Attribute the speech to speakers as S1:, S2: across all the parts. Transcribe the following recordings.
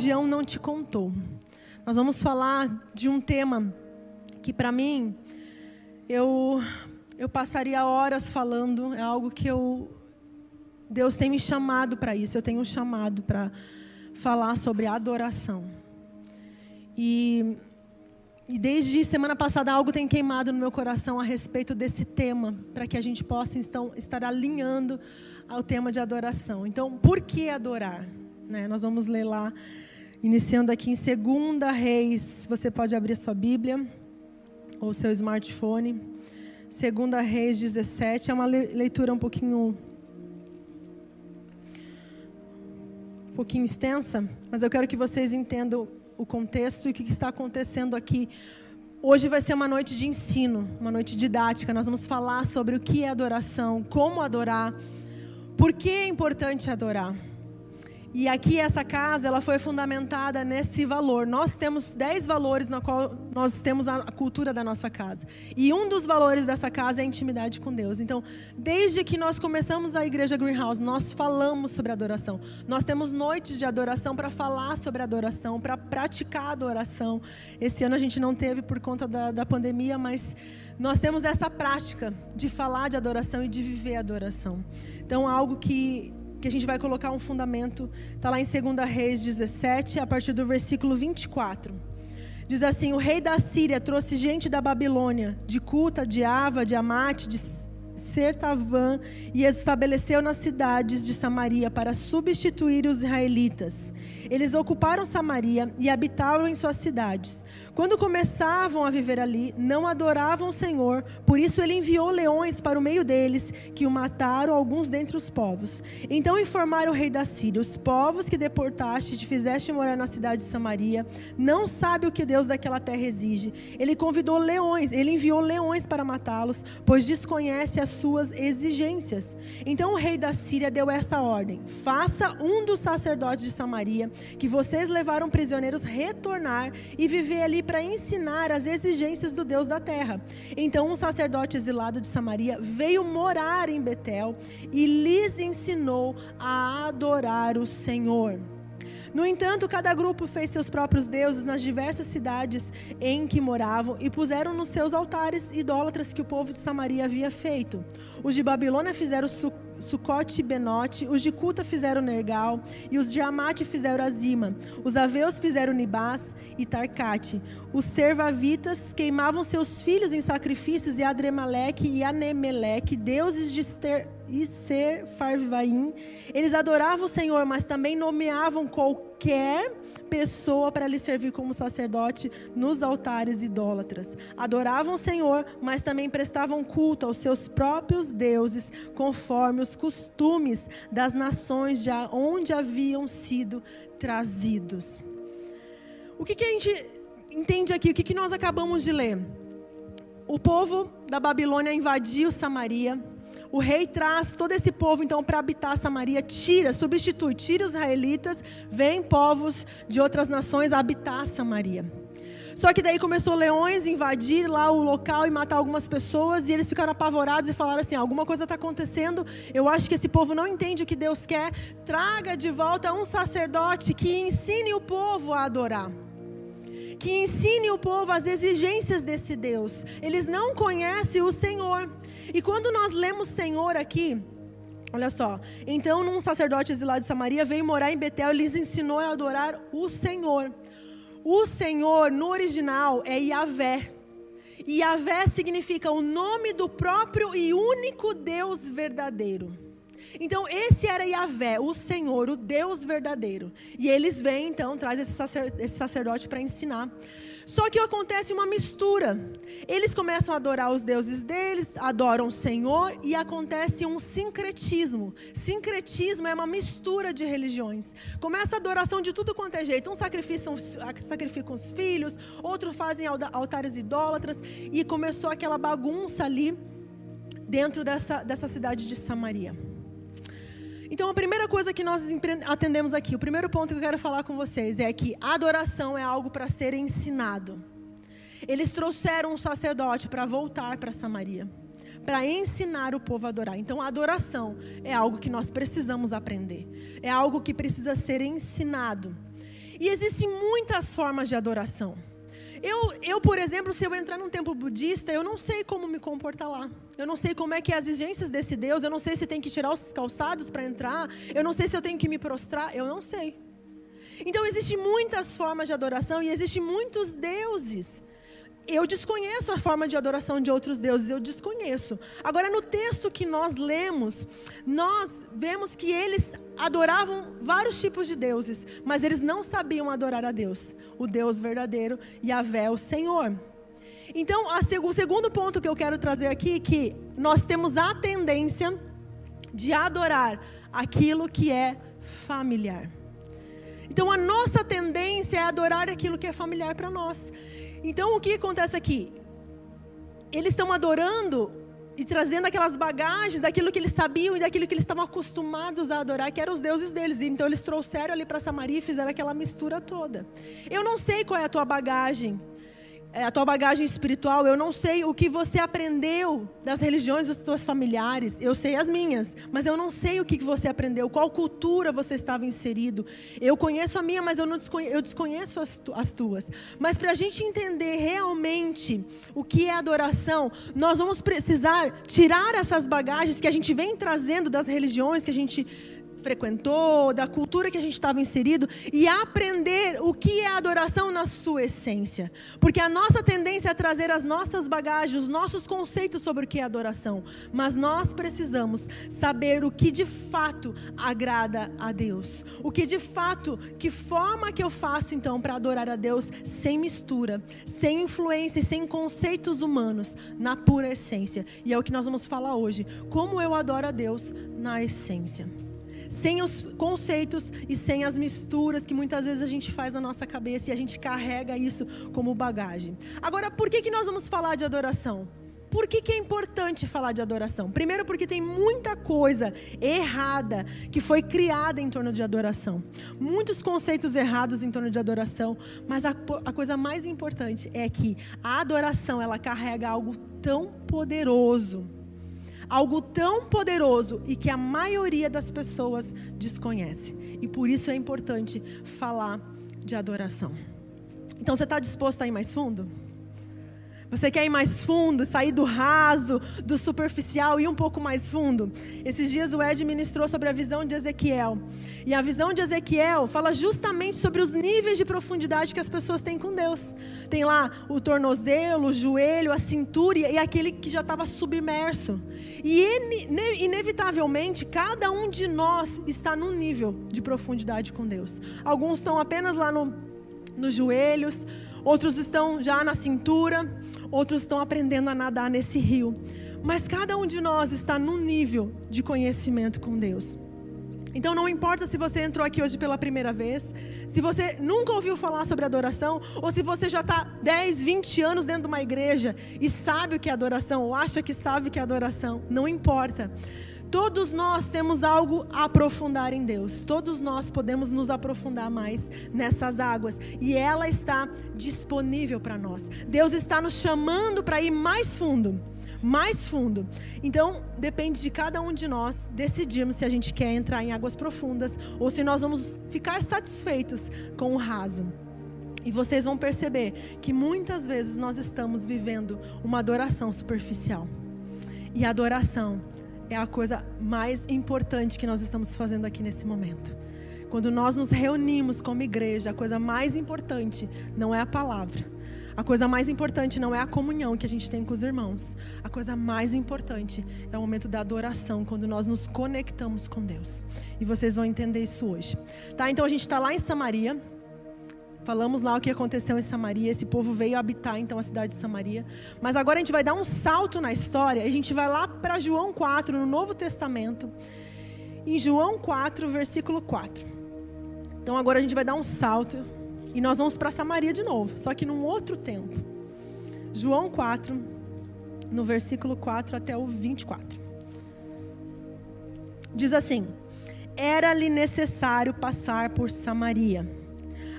S1: religião não te contou. Nós vamos falar de um tema que para mim eu eu passaria horas falando, é algo que eu Deus tem me chamado para isso, eu tenho um chamado para falar sobre adoração. E, e desde semana passada algo tem queimado no meu coração a respeito desse tema, para que a gente possa então estar alinhando ao tema de adoração. Então, por que adorar? Né? Nós vamos ler lá, iniciando aqui em 2 Reis. Você pode abrir sua Bíblia ou seu smartphone. 2 Reis 17. É uma leitura um pouquinho um pouquinho extensa, mas eu quero que vocês entendam o contexto e o que está acontecendo aqui. Hoje vai ser uma noite de ensino, uma noite didática. Nós vamos falar sobre o que é adoração, como adorar, por que é importante adorar. E aqui essa casa, ela foi fundamentada nesse valor. Nós temos dez valores na qual nós temos a cultura da nossa casa. E um dos valores dessa casa é a intimidade com Deus. Então, desde que nós começamos a igreja Greenhouse, nós falamos sobre adoração. Nós temos noites de adoração para falar sobre adoração, para praticar adoração. Esse ano a gente não teve por conta da, da pandemia, mas nós temos essa prática de falar de adoração e de viver adoração. Então, algo que que a gente vai colocar um fundamento, está lá em 2 Reis 17, a partir do versículo 24. Diz assim: O rei da Síria trouxe gente da Babilônia, de Cuta, de Ava, de Amate, de Sertavã, e estabeleceu nas cidades de Samaria para substituir os israelitas. Eles ocuparam Samaria e habitavam em suas cidades. Quando começavam a viver ali, não adoravam o Senhor, por isso ele enviou leões para o meio deles, que o mataram alguns dentre os povos. Então informaram o rei da Síria: Os povos que deportaste e te fizeste morar na cidade de Samaria, não sabe o que Deus daquela terra exige. Ele convidou leões, ele enviou leões para matá-los, pois desconhece as suas exigências. Então o rei da Síria deu essa ordem: Faça um dos sacerdotes de Samaria, que vocês levaram prisioneiros, retornar e viver ali para ensinar as exigências do Deus da terra. Então um sacerdote exilado de Samaria veio morar em Betel e lhes ensinou a adorar o Senhor. No entanto, cada grupo fez seus próprios deuses nas diversas cidades em que moravam e puseram nos seus altares idólatras que o povo de Samaria havia feito. Os de Babilônia fizeram Sucote e Benote, os de Cuta fizeram Nergal, e os de Amate fizeram Azima. Os aveus fizeram Nibás e Tarcate. Os servavitas queimavam seus filhos em sacrifícios, e Adremaleque e Anemeleque, deuses de Ster e Ser Farvaim. Eles adoravam o Senhor, mas também nomeavam qualquer pessoa para lhe servir como sacerdote nos altares idólatras. Adoravam o Senhor, mas também prestavam culto aos seus próprios deuses, conforme os costumes das nações de onde haviam sido trazidos. O que, que a gente entende aqui? O que, que nós acabamos de ler? O povo da Babilônia invadiu Samaria o rei traz todo esse povo então para habitar Samaria, tira, substitui, tira os israelitas, vem povos de outras nações habitar Samaria. Só que daí começou leões invadir lá o local e matar algumas pessoas e eles ficaram apavorados e falaram assim: alguma coisa está acontecendo. Eu acho que esse povo não entende o que Deus quer. Traga de volta um sacerdote que ensine o povo a adorar que ensine o povo as exigências desse Deus. Eles não conhecem o Senhor. E quando nós lemos Senhor aqui, olha só. Então, um sacerdote exilado de Samaria veio morar em Betel e lhes ensinou a adorar o Senhor. O Senhor, no original, é Yahvé. Yahvé significa o nome do próprio e único Deus verdadeiro. Então, esse era Yahvé, o Senhor, o Deus verdadeiro. E eles vêm, então, traz esse, sacerdote para ensinar. Só que acontece uma mistura. Eles começam a adorar os deuses deles, adoram o Senhor e acontece um sincretismo. Sincretismo é uma mistura de religiões. Começa a adoração de tudo quanto é jeito. Um sacrificam, sacrificam os filhos, outros fazem altares idólatras. E começou aquela bagunça ali dentro dessa, dessa cidade de Samaria. Então, a primeira coisa que nós atendemos aqui, o primeiro ponto que eu quero falar com vocês é que adoração é algo para ser ensinado. Eles trouxeram um sacerdote para voltar para Samaria, para ensinar o povo a adorar. Então, a adoração é algo que nós precisamos aprender, é algo que precisa ser ensinado. E existem muitas formas de adoração. Eu, eu, por exemplo, se eu entrar num templo budista, eu não sei como me comportar lá. Eu não sei como é que é as exigências desse Deus. Eu não sei se tem que tirar os calçados para entrar. Eu não sei se eu tenho que me prostrar. Eu não sei. Então existem muitas formas de adoração e existem muitos deuses eu desconheço a forma de adoração de outros deuses, eu desconheço. Agora, no texto que nós lemos, nós vemos que eles adoravam vários tipos de deuses, mas eles não sabiam adorar a Deus, o Deus verdadeiro, Yahvé, o Senhor. Então, o segundo ponto que eu quero trazer aqui é que nós temos a tendência de adorar aquilo que é familiar. Então, a nossa tendência é adorar aquilo que é familiar para nós. Então o que acontece aqui? Eles estão adorando e trazendo aquelas bagagens daquilo que eles sabiam e daquilo que eles estavam acostumados a adorar, que eram os deuses deles. Então eles trouxeram ali para Samaria e fizeram aquela mistura toda. Eu não sei qual é a tua bagagem a tua bagagem espiritual, eu não sei o que você aprendeu das religiões dos seus familiares, eu sei as minhas, mas eu não sei o que você aprendeu, qual cultura você estava inserido. Eu conheço a minha, mas eu, não desconheço, eu desconheço as, as tuas. Mas para a gente entender realmente o que é adoração, nós vamos precisar tirar essas bagagens que a gente vem trazendo das religiões que a gente frequentou, da cultura que a gente estava inserido e aprender o que é adoração na sua essência. Porque a nossa tendência é trazer as nossas bagagens, os nossos conceitos sobre o que é adoração, mas nós precisamos saber o que de fato agrada a Deus. O que de fato, que forma que eu faço então para adorar a Deus sem mistura, sem influência e sem conceitos humanos, na pura essência. E é o que nós vamos falar hoje. Como eu adoro a Deus na essência sem os conceitos e sem as misturas que muitas vezes a gente faz na nossa cabeça e a gente carrega isso como bagagem. Agora, por que, que nós vamos falar de adoração? Por que, que, é importante falar de adoração? Primeiro, porque tem muita coisa errada que foi criada em torno de adoração. Muitos conceitos errados em torno de adoração. Mas a, a coisa mais importante é que a adoração ela carrega algo tão poderoso algo tão poderoso e que a maioria das pessoas desconhece. E por isso é importante falar de adoração. Então você está disposto a ir mais fundo? Você quer ir mais fundo, sair do raso, do superficial e ir um pouco mais fundo? Esses dias o Ed ministrou sobre a visão de Ezequiel. E a visão de Ezequiel fala justamente sobre os níveis de profundidade que as pessoas têm com Deus. Tem lá o tornozelo, o joelho, a cintura e aquele que já estava submerso. E inevitavelmente, cada um de nós está num nível de profundidade com Deus. Alguns estão apenas lá no, nos joelhos, outros estão já na cintura outros estão aprendendo a nadar nesse rio. Mas cada um de nós está num nível de conhecimento com Deus. Então não importa se você entrou aqui hoje pela primeira vez, se você nunca ouviu falar sobre adoração, ou se você já está 10, 20 anos dentro de uma igreja e sabe o que é adoração, ou acha que sabe o que é adoração, não importa. Todos nós temos algo a aprofundar em Deus. Todos nós podemos nos aprofundar mais nessas águas. E ela está disponível para nós. Deus está nos chamando para ir mais fundo. Mais fundo. Então, depende de cada um de nós decidirmos se a gente quer entrar em águas profundas ou se nós vamos ficar satisfeitos com o raso. E vocês vão perceber que muitas vezes nós estamos vivendo uma adoração superficial. E a adoração é a coisa mais importante que nós estamos fazendo aqui nesse momento. Quando nós nos reunimos como igreja, a coisa mais importante não é a palavra. A coisa mais importante não é a comunhão que a gente tem com os irmãos. A coisa mais importante é o momento da adoração, quando nós nos conectamos com Deus. E vocês vão entender isso hoje. Tá? Então a gente está lá em Samaria. Falamos lá o que aconteceu em Samaria. Esse povo veio habitar então a cidade de Samaria. Mas agora a gente vai dar um salto na história. A gente vai lá para João 4, no Novo Testamento. Em João 4, versículo 4. Então agora a gente vai dar um salto. E nós vamos para Samaria de novo. Só que num outro tempo. João 4, no versículo 4 até o 24. Diz assim: Era-lhe necessário passar por Samaria.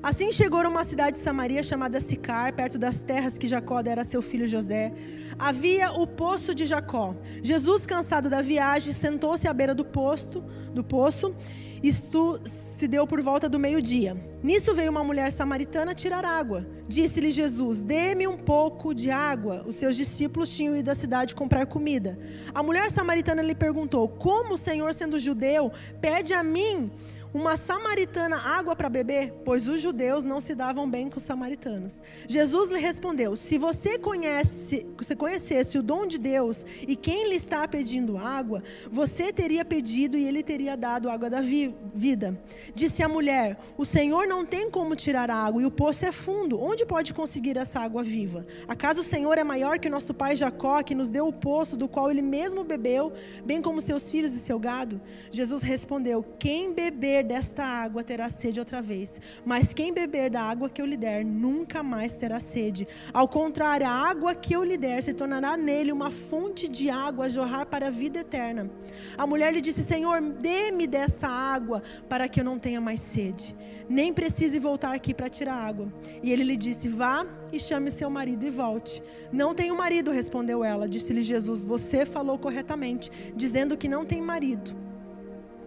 S1: Assim chegou a uma cidade de Samaria chamada Sicar, perto das terras que Jacó dera a seu filho José. Havia o poço de Jacó. Jesus, cansado da viagem, sentou-se à beira do poço, do poço, Isto se deu por volta do meio-dia. Nisso veio uma mulher samaritana tirar água. Disse-lhe Jesus: Dê-me um pouco de água. Os seus discípulos tinham ido à cidade comprar comida. A mulher samaritana lhe perguntou: Como o Senhor, sendo judeu, pede a mim uma samaritana água para beber? Pois os judeus não se davam bem com os samaritanos. Jesus lhe respondeu: Se você conhece, se conhecesse o dom de Deus e quem lhe está pedindo água, você teria pedido e ele teria dado água da vi vida. Disse a mulher: O Senhor não tem como tirar a água e o poço é fundo. Onde pode conseguir essa água viva? Acaso o Senhor é maior que nosso pai Jacó, que nos deu o poço do qual ele mesmo bebeu, bem como seus filhos e seu gado? Jesus respondeu: Quem beber beber desta água terá sede outra vez, mas quem beber da água que eu lhe der nunca mais terá sede. Ao contrário, a água que eu lhe der se tornará nele uma fonte de água a jorrar para a vida eterna. A mulher lhe disse: Senhor, dê-me dessa água para que eu não tenha mais sede, nem precise voltar aqui para tirar água. E ele lhe disse: Vá e chame seu marido e volte. Não tenho marido, respondeu ela. Disse-lhe Jesus: Você falou corretamente, dizendo que não tem marido.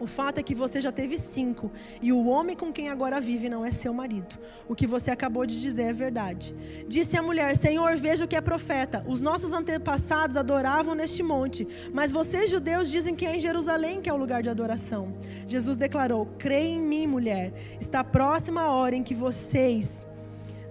S1: O fato é que você já teve cinco e o homem com quem agora vive não é seu marido. O que você acabou de dizer é verdade. Disse a mulher: Senhor, veja o que é profeta. Os nossos antepassados adoravam neste monte, mas vocês, judeus, dizem que é em Jerusalém que é o lugar de adoração. Jesus declarou: Creia em mim, mulher. Está próxima a hora em que vocês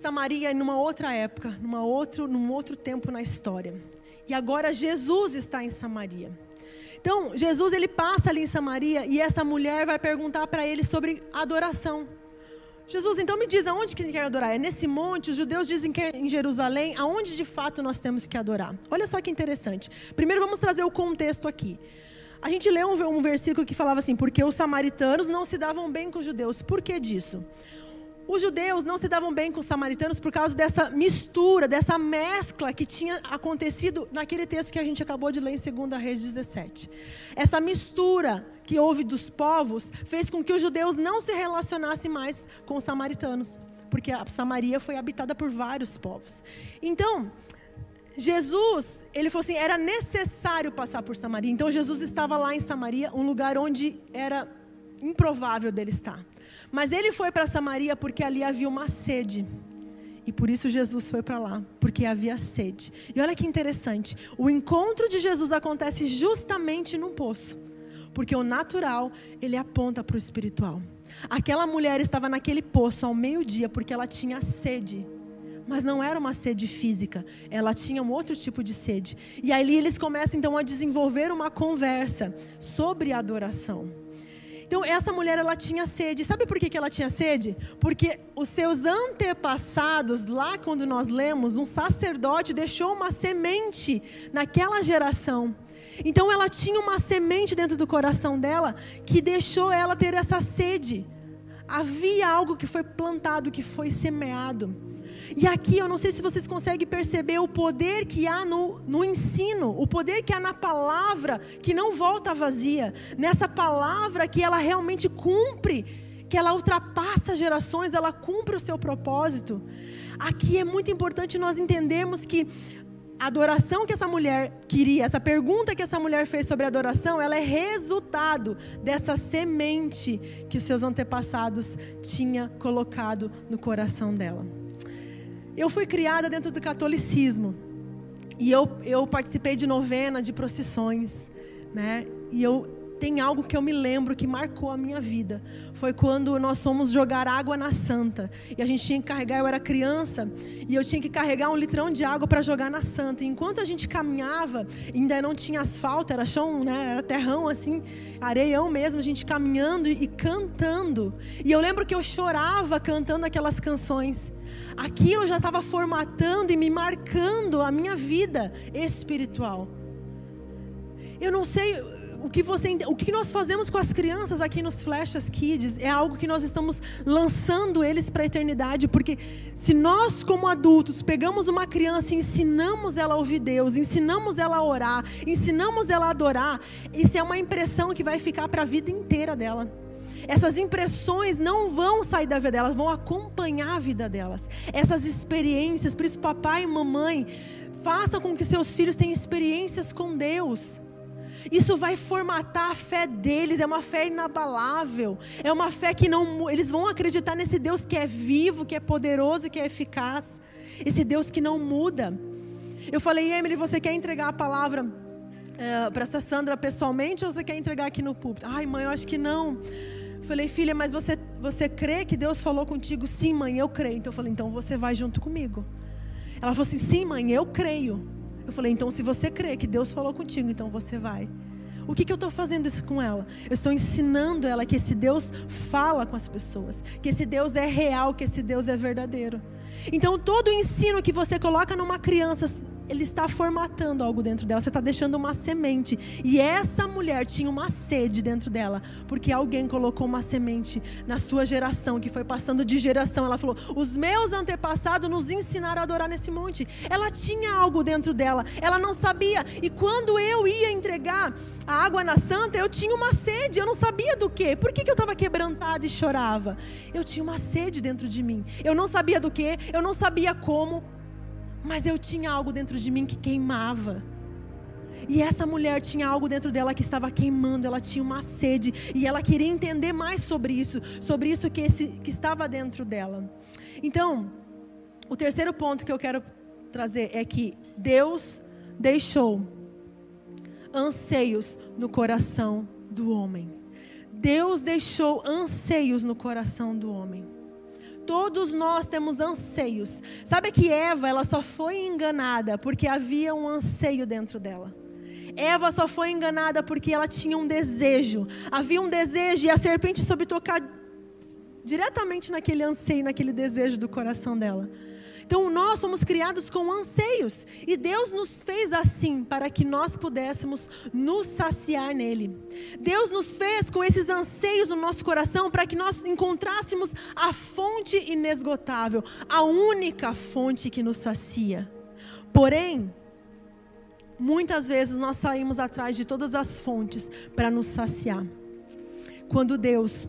S1: Samaria numa outra época, numa outro, num outro tempo na história. E agora Jesus está em Samaria. Então, Jesus ele passa ali em Samaria e essa mulher vai perguntar para ele sobre adoração. Jesus, então me diz aonde que quer adorar? É nesse monte? Os judeus dizem que é em Jerusalém. Aonde de fato nós temos que adorar? Olha só que interessante. Primeiro vamos trazer o contexto aqui. A gente leu um, um versículo que falava assim: porque os samaritanos não se davam bem com os judeus. Por que disso? Os judeus não se davam bem com os samaritanos por causa dessa mistura, dessa mescla que tinha acontecido naquele texto que a gente acabou de ler em 2 Reis 17. Essa mistura que houve dos povos fez com que os judeus não se relacionassem mais com os samaritanos, porque a Samaria foi habitada por vários povos. Então, Jesus, ele falou assim, era necessário passar por Samaria. Então Jesus estava lá em Samaria, um lugar onde era improvável dele estar. Mas ele foi para Samaria porque ali havia uma sede. E por isso Jesus foi para lá, porque havia sede. E olha que interessante, o encontro de Jesus acontece justamente no poço, porque o natural, ele aponta para o espiritual. Aquela mulher estava naquele poço ao meio-dia porque ela tinha sede. Mas não era uma sede física, ela tinha um outro tipo de sede. E ali eles começam então a desenvolver uma conversa sobre adoração. Então, essa mulher, ela tinha sede. Sabe por que, que ela tinha sede? Porque os seus antepassados, lá quando nós lemos, um sacerdote deixou uma semente naquela geração. Então, ela tinha uma semente dentro do coração dela que deixou ela ter essa sede. Havia algo que foi plantado, que foi semeado. E aqui eu não sei se vocês conseguem perceber o poder que há no, no ensino, o poder que há na palavra que não volta vazia, nessa palavra que ela realmente cumpre, que ela ultrapassa gerações, ela cumpre o seu propósito. Aqui é muito importante nós entendermos que a adoração que essa mulher queria, essa pergunta que essa mulher fez sobre adoração, ela é resultado dessa semente que os seus antepassados tinham colocado no coração dela. Eu fui criada dentro do catolicismo. E eu, eu participei de novena, de procissões. Né? E eu tem algo que eu me lembro que marcou a minha vida. Foi quando nós fomos jogar água na Santa. E a gente tinha que carregar, eu era criança, e eu tinha que carregar um litrão de água para jogar na Santa. E enquanto a gente caminhava, ainda não tinha asfalto, era chão, né, era terrão assim, areião mesmo, a gente caminhando e, cantando. E eu lembro que eu chorava cantando aquelas canções. Aquilo já estava formatando e me marcando a minha vida espiritual. Eu não sei, o que você, o que nós fazemos com as crianças aqui nos Flechas Kids é algo que nós estamos lançando eles para a eternidade, porque se nós como adultos pegamos uma criança e ensinamos ela a ouvir Deus, ensinamos ela a orar, ensinamos ela a adorar, isso é uma impressão que vai ficar para a vida inteira dela. Essas impressões não vão sair da vida delas, vão acompanhar a vida delas. Essas experiências, por isso papai e mamãe, faça com que seus filhos tenham experiências com Deus. Isso vai formatar a fé deles, é uma fé inabalável. É uma fé que não eles vão acreditar nesse Deus que é vivo, que é poderoso, que é eficaz. Esse Deus que não muda. Eu falei, Emily, você quer entregar a palavra é, eh, para essa Sandra pessoalmente ou você quer entregar aqui no púlpito? Ai, mãe, eu acho que não. Eu falei, filha, mas você, você crê que Deus falou contigo? Sim, mãe, eu creio. Então eu falei, então você vai junto comigo. Ela falou assim: sim, mãe, eu creio. Eu falei, então se você crê que Deus falou contigo, então você vai. O que, que eu estou fazendo isso com ela? Eu estou ensinando ela que esse Deus fala com as pessoas, que esse Deus é real, que esse Deus é verdadeiro. Então, todo o ensino que você coloca numa criança, ele está formatando algo dentro dela, você está deixando uma semente. E essa mulher tinha uma sede dentro dela, porque alguém colocou uma semente na sua geração, que foi passando de geração. Ela falou: Os meus antepassados nos ensinaram a adorar nesse monte. Ela tinha algo dentro dela, ela não sabia. E quando eu ia entregar a água na santa, eu tinha uma sede, eu não sabia do que. Por que, que eu estava quebrantada e chorava? Eu tinha uma sede dentro de mim. Eu não sabia do que, eu não sabia como, mas eu tinha algo dentro de mim que queimava. E essa mulher tinha algo dentro dela que estava queimando, ela tinha uma sede e ela queria entender mais sobre isso, sobre isso que, esse, que estava dentro dela. Então, o terceiro ponto que eu quero trazer é que Deus deixou anseios no coração do homem. Deus deixou anseios no coração do homem. Todos nós temos anseios. Sabe que Eva, ela só foi enganada porque havia um anseio dentro dela. Eva só foi enganada porque ela tinha um desejo. Havia um desejo e a serpente soube tocar diretamente naquele anseio, naquele desejo do coração dela. Então nós somos criados com anseios e Deus nos fez assim para que nós pudéssemos nos saciar nele. Deus nos fez com esses anseios no nosso coração para que nós encontrássemos a fonte inesgotável, a única fonte que nos sacia. Porém, muitas vezes nós saímos atrás de todas as fontes para nos saciar. Quando Deus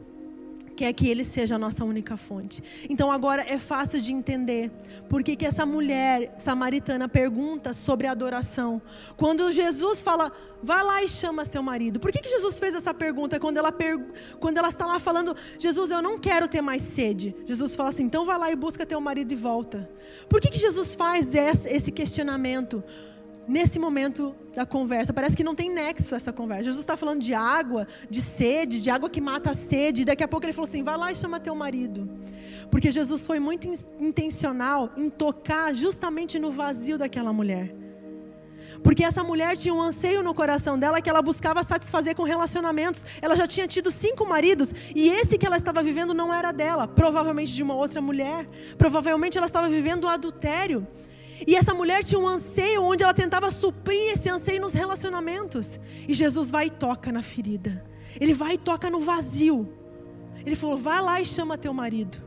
S1: quer que Ele seja a nossa única fonte. Então agora é fácil de entender por que, essa mulher samaritana pergunta sobre adoração. Quando Jesus fala, vai lá e chama seu marido. Por que, que Jesus fez essa pergunta quando ela, per... quando ela está lá falando, Jesus, eu não quero ter mais sede? Jesus fala assim, então vai lá e busca teu marido e volta. Por que, que Jesus faz esse questionamento? Nesse momento da conversa. Parece que não tem nexo essa conversa. Jesus está falando de água, de sede, de água que mata a sede. E daqui a pouco ele falou assim: vai lá e chama teu marido. Porque Jesus foi muito intencional em tocar justamente no vazio daquela mulher. Porque essa mulher tinha um anseio no coração dela que ela buscava satisfazer com relacionamentos. Ela já tinha tido cinco maridos e esse que ela estava vivendo não era dela, provavelmente de uma outra mulher. Provavelmente ela estava vivendo o adultério. E essa mulher tinha um anseio onde ela tentava suprir esse anseio nos relacionamentos. E Jesus vai e toca na ferida. Ele vai e toca no vazio. Ele falou: vai lá e chama teu marido.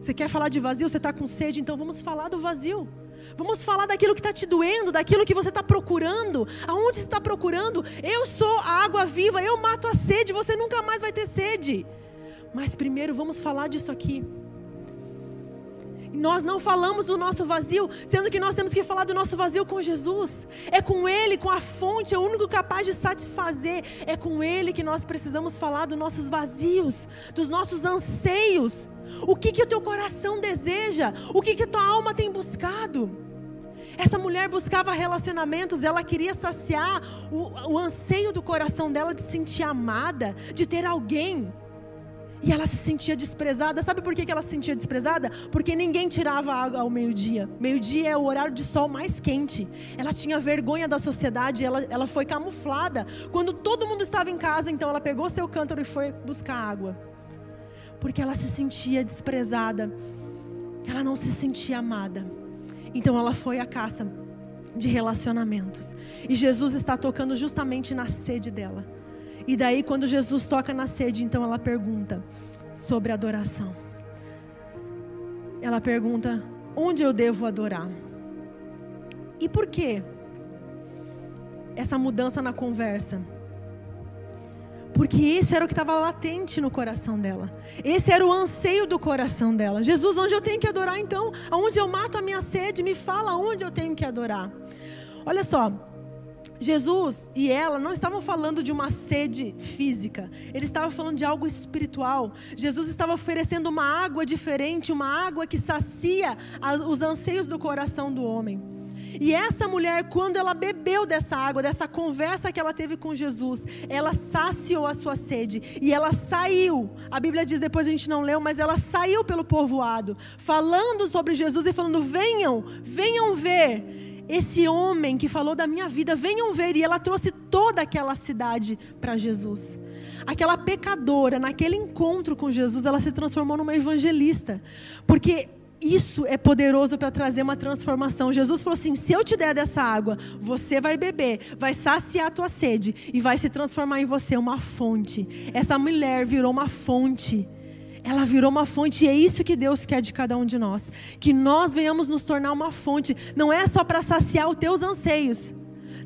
S1: Você quer falar de vazio? Você está com sede? Então vamos falar do vazio. Vamos falar daquilo que está te doendo, daquilo que você está procurando. Aonde você está procurando? Eu sou a água viva, eu mato a sede, você nunca mais vai ter sede. Mas primeiro vamos falar disso aqui. Nós não falamos do nosso vazio, sendo que nós temos que falar do nosso vazio com Jesus. É com Ele, com a fonte, é o único capaz de satisfazer. É com Ele que nós precisamos falar dos nossos vazios, dos nossos anseios. O que, que o teu coração deseja? O que, que a tua alma tem buscado? Essa mulher buscava relacionamentos, ela queria saciar o, o anseio do coração dela de se sentir amada, de ter alguém. E ela se sentia desprezada. Sabe por que ela se sentia desprezada? Porque ninguém tirava água ao meio-dia. Meio-dia é o horário de sol mais quente. Ela tinha vergonha da sociedade, ela, ela foi camuflada. Quando todo mundo estava em casa, então ela pegou seu cântaro e foi buscar água. Porque ela se sentia desprezada. Ela não se sentia amada. Então ela foi à caça de relacionamentos. E Jesus está tocando justamente na sede dela E daí, quando Jesus toca na sede, então ela pergunta sobre adoração. Ela pergunta: onde eu devo adorar? E por quê? Essa mudança na conversa. Porque esse era o que estava latente no coração dela. Esse era o anseio do coração dela. Jesus, onde eu tenho que adorar então? Aonde eu mato a minha sede? Me fala onde eu tenho que adorar. Olha só, Jesus e ela não estavam falando de uma sede física, eles estavam falando de algo espiritual. Jesus estava oferecendo uma água diferente, uma água que sacia os anseios do coração do homem. E essa mulher, quando ela bebeu dessa água, dessa conversa que ela teve com Jesus, ela saciou a sua sede e ela saiu. A Bíblia diz, depois a gente não leu, mas ela saiu pelo povoado, falando sobre Jesus e falando: venham, venham ver esse homem que falou da minha vida, venham ver. E ela trouxe toda aquela cidade para Jesus. Aquela pecadora, naquele encontro com Jesus, ela se transformou numa evangelista. Porque isso é poderoso para trazer uma transformação. Jesus falou assim: se eu te der dessa água, você vai beber, vai saciar a tua sede e vai se transformar em você uma fonte. Essa mulher virou uma fonte. Ela virou uma fonte e é isso que Deus quer de cada um de nós. Que nós venhamos nos tornar uma fonte. Não é só para saciar os teus anseios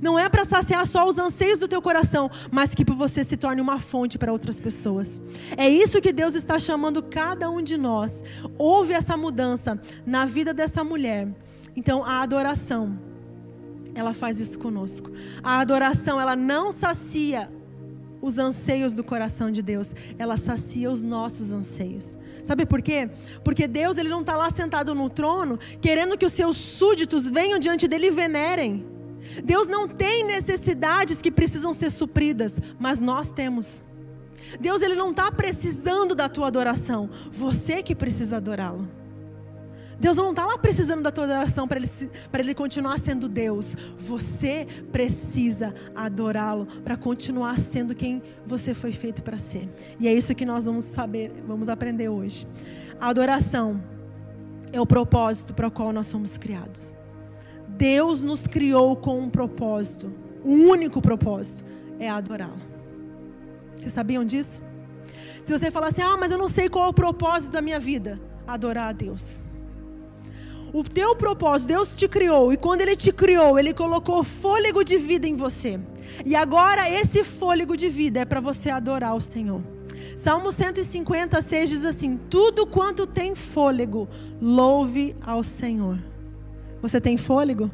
S1: não é para saciar só os anseios do teu coração, mas que você se torne uma fonte para outras pessoas. É isso que Deus está chamando cada um de nós. Houve essa mudança na vida dessa mulher. Então, a adoração, ela faz isso conosco. A adoração, ela não sacia os anseios do coração de Deus, ela sacia os nossos anseios. Sabe por quê? Porque Deus ele não está lá sentado no trono querendo que os seus súditos venham diante dele e venerem. Deus não tem necessidades que precisam ser supridas, mas nós temos. Deus ele não está precisando da tua adoração, você que precisa adorá-lo. Deus não está lá precisando da tua adoração para ele, ele continuar sendo Deus. Você precisa adorá-lo para continuar sendo quem você foi feito para ser. E é isso que nós vamos saber, vamos aprender hoje. A adoração é o propósito para o qual nós somos criados. Deus nos criou com um propósito. Um único propósito é adorá-lo. Vocês sabiam disso? Se você falar assim, ah, mas eu não sei qual é o propósito da minha vida, adorar a Deus. O teu propósito, Deus te criou, e quando Ele te criou, Ele colocou fôlego de vida em você. E agora esse fôlego de vida é para você adorar o Senhor. Salmo 156 diz assim: Tudo quanto tem fôlego, louve ao Senhor. Você tem fôlego?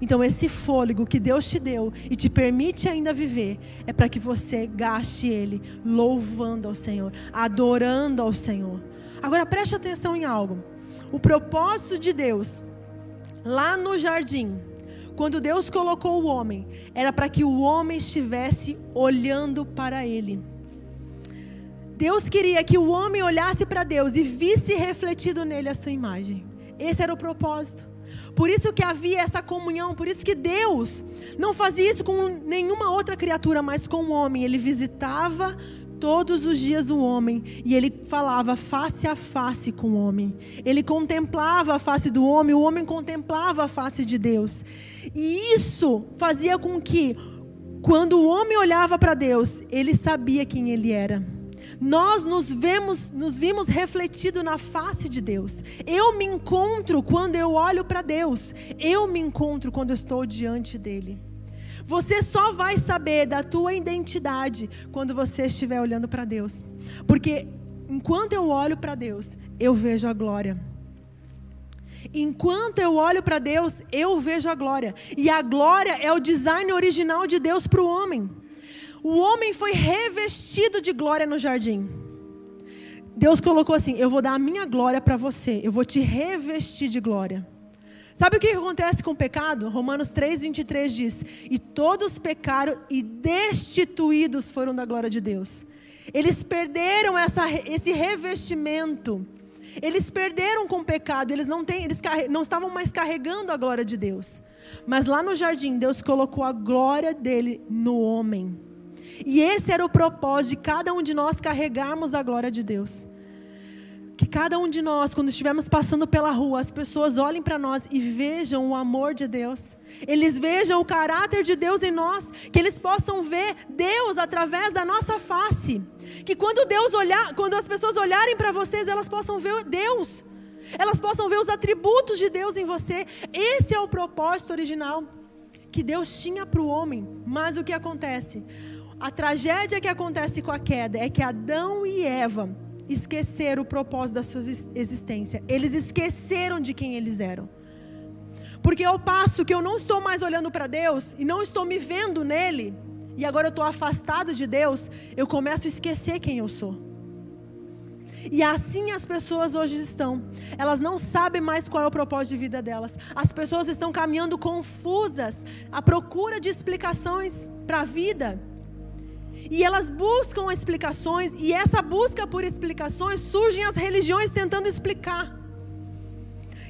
S1: Então, esse fôlego que Deus te deu e te permite ainda viver, é para que você gaste ele louvando ao Senhor, adorando ao Senhor. Agora, preste atenção em algo. O propósito de Deus, lá no jardim, quando Deus colocou o homem, era para que o homem estivesse olhando para ele. Deus queria que o homem olhasse para Deus e visse refletido nele a sua imagem. Esse era o propósito. Por isso que havia essa comunhão, por isso que Deus não fazia isso com nenhuma outra criatura, mas com o homem. Ele visitava todos os dias o homem e ele falava face a face com o homem. Ele contemplava a face do homem, o homem contemplava a face de Deus. E isso fazia com que, quando o homem olhava para Deus, ele sabia quem ele era. Nós nos vemos, nos vimos refletido na face de Deus. Eu me encontro quando eu olho para Deus. Eu me encontro quando eu estou diante dele. Você só vai saber da tua identidade quando você estiver olhando para Deus. Porque enquanto eu olho para Deus, eu vejo a glória. Enquanto eu olho para Deus, eu vejo a glória. E a glória é o design original de Deus para o homem. O homem foi revestido de glória no jardim. Deus colocou assim: Eu vou dar a minha glória para você, eu vou te revestir de glória. Sabe o que acontece com o pecado? Romanos 3, 23 diz: E todos pecaram e destituídos foram da glória de Deus. Eles perderam essa, esse revestimento. Eles perderam com o pecado, eles não, eles não estavam mais carregando a glória de Deus. Mas lá no jardim, Deus colocou a glória dele no homem. E esse era o propósito de cada um de nós carregarmos a glória de Deus. Que cada um de nós, quando estivermos passando pela rua, as pessoas olhem para nós e vejam o amor de Deus. Eles vejam o caráter de Deus em nós, que eles possam ver Deus através da nossa face. Que quando Deus olhar, quando as pessoas olharem para vocês, elas possam ver Deus. Elas possam ver os atributos de Deus em você. Esse é o propósito original que Deus tinha para o homem. Mas o que acontece? A tragédia que acontece com a queda é que Adão e Eva esqueceram o propósito da sua existência. Eles esqueceram de quem eles eram. Porque ao passo que eu não estou mais olhando para Deus e não estou me vendo nele, e agora eu estou afastado de Deus, eu começo a esquecer quem eu sou. E assim as pessoas hoje estão. Elas não sabem mais qual é o propósito de vida delas. As pessoas estão caminhando confusas, à procura de explicações para a vida. E elas buscam explicações, e essa busca por explicações surgem as religiões tentando explicar.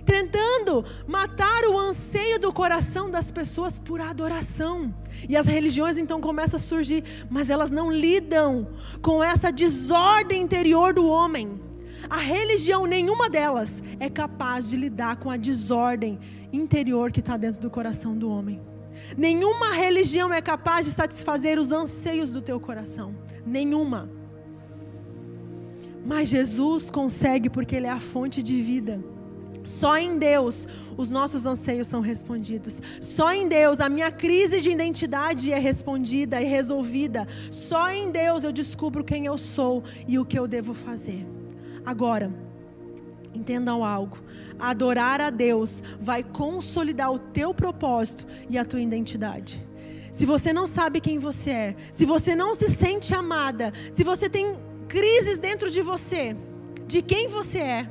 S1: Tentando matar o anseio do coração das pessoas por adoração. E as religiões então começam a surgir, mas elas não lidam com essa desordem interior do homem. A religião, nenhuma delas, é capaz de lidar com a desordem interior que está dentro do coração do homem. Nenhuma religião é capaz de satisfazer os anseios do teu coração. Nenhuma. Mas Jesus consegue porque Ele é a fonte de vida. Só em Deus os nossos anseios são respondidos. Só em Deus a minha crise de identidade é respondida e resolvida. Só em Deus eu descubro quem eu sou e o que eu devo fazer. Agora, entendam algo. Adorar a Deus vai consolidar o teu propósito e a tua identidade. Se você não sabe quem você é, se você não se sente amada, se você tem crises dentro de você, de quem você é,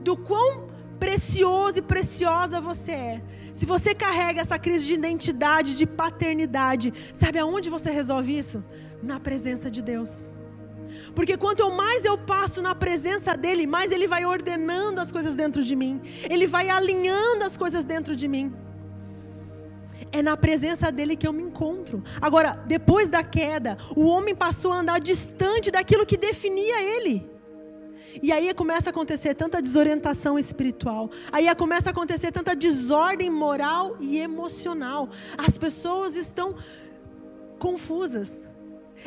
S1: do quão precioso e preciosa você é. Se você carrega essa crise de identidade, de paternidade, sabe aonde você resolve isso? Na presença de Deus. Porque quanto mais eu passo na presença dele, mais ele vai ordenando as coisas dentro de mim. Ele vai alinhando as coisas dentro de mim. É na presença dele que eu me encontro. Agora, depois da queda, o homem passou a andar distante daquilo que definia ele. E aí começa a acontecer tanta desorientação espiritual. Aí começa a acontecer tanta desordem moral e emocional. As pessoas estão confusas.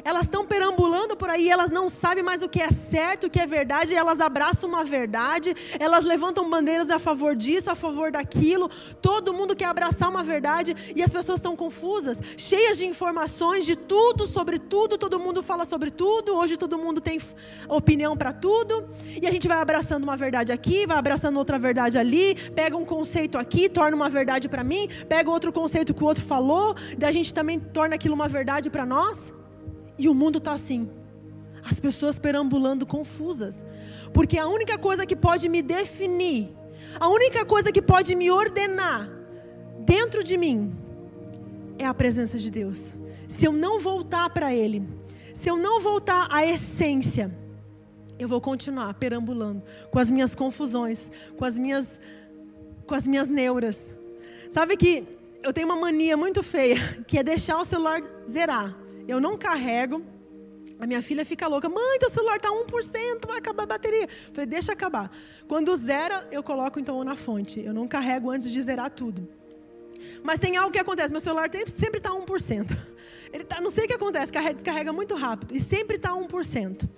S1: Elas estão perambulando por aí, elas não sabem mais o que é certo, o que é verdade, elas abraçam uma verdade, elas levantam bandeiras a favor disso, a favor daquilo. Todo mundo quer abraçar uma verdade e as pessoas estão confusas, cheias de informações de tudo, sobre tudo, todo mundo fala sobre tudo. Hoje todo mundo tem opinião para tudo, e a gente vai abraçando uma verdade aqui, vai abraçando outra verdade ali, pega um conceito aqui, torna uma verdade para mim, pega outro conceito que o outro falou, daí a gente também torna aquilo uma verdade para nós. E o mundo está assim. As pessoas perambulando confusas. Porque a única coisa que pode me definir, a única coisa que pode me ordenar dentro de mim é a presença de Deus. Se eu não voltar para Ele, se eu não voltar à essência, eu vou continuar perambulando com as minhas confusões, com as minhas, com as minhas neuras. Sabe que eu tenho uma mania muito feia, que é deixar o celular zerar eu não carrego. A minha filha fica louca, mãe, teu celular está 1%, vai acabar a bateria. Eu falei, deixa acabar. Quando zera, eu coloco então na fonte. Eu não carrego antes de zerar tudo. Mas tem algo que acontece, meu celular sempre está 1%. Ele tá, não sei o que acontece, descarrega muito rápido. E sempre está 1%.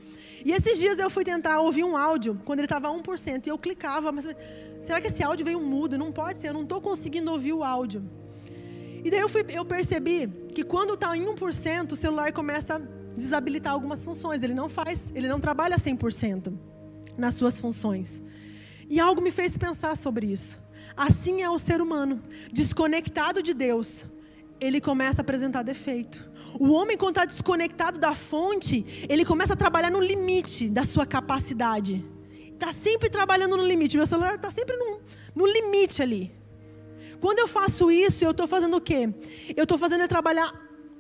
S1: E esses dias eu fui tentar ouvir um áudio, quando ele estava 1%. E eu clicava, mas será que esse áudio veio mudo? Não pode ser, eu não estou conseguindo ouvir o áudio. E daí eu, fui, eu percebi que quando está em 1%, o celular começa a desabilitar algumas funções. Ele não faz, ele não trabalha 100% nas suas funções. E algo me fez pensar sobre isso. Assim é o ser humano, desconectado de Deus, ele começa a apresentar defeito. O homem, quando está desconectado da fonte, ele começa a trabalhar no limite da sua capacidade. Está sempre trabalhando no limite. Meu celular está sempre no, no limite ali. Quando eu faço isso, eu estou fazendo o quê? Eu estou fazendo ele trabalhar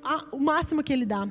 S1: a, o máximo que ele dá.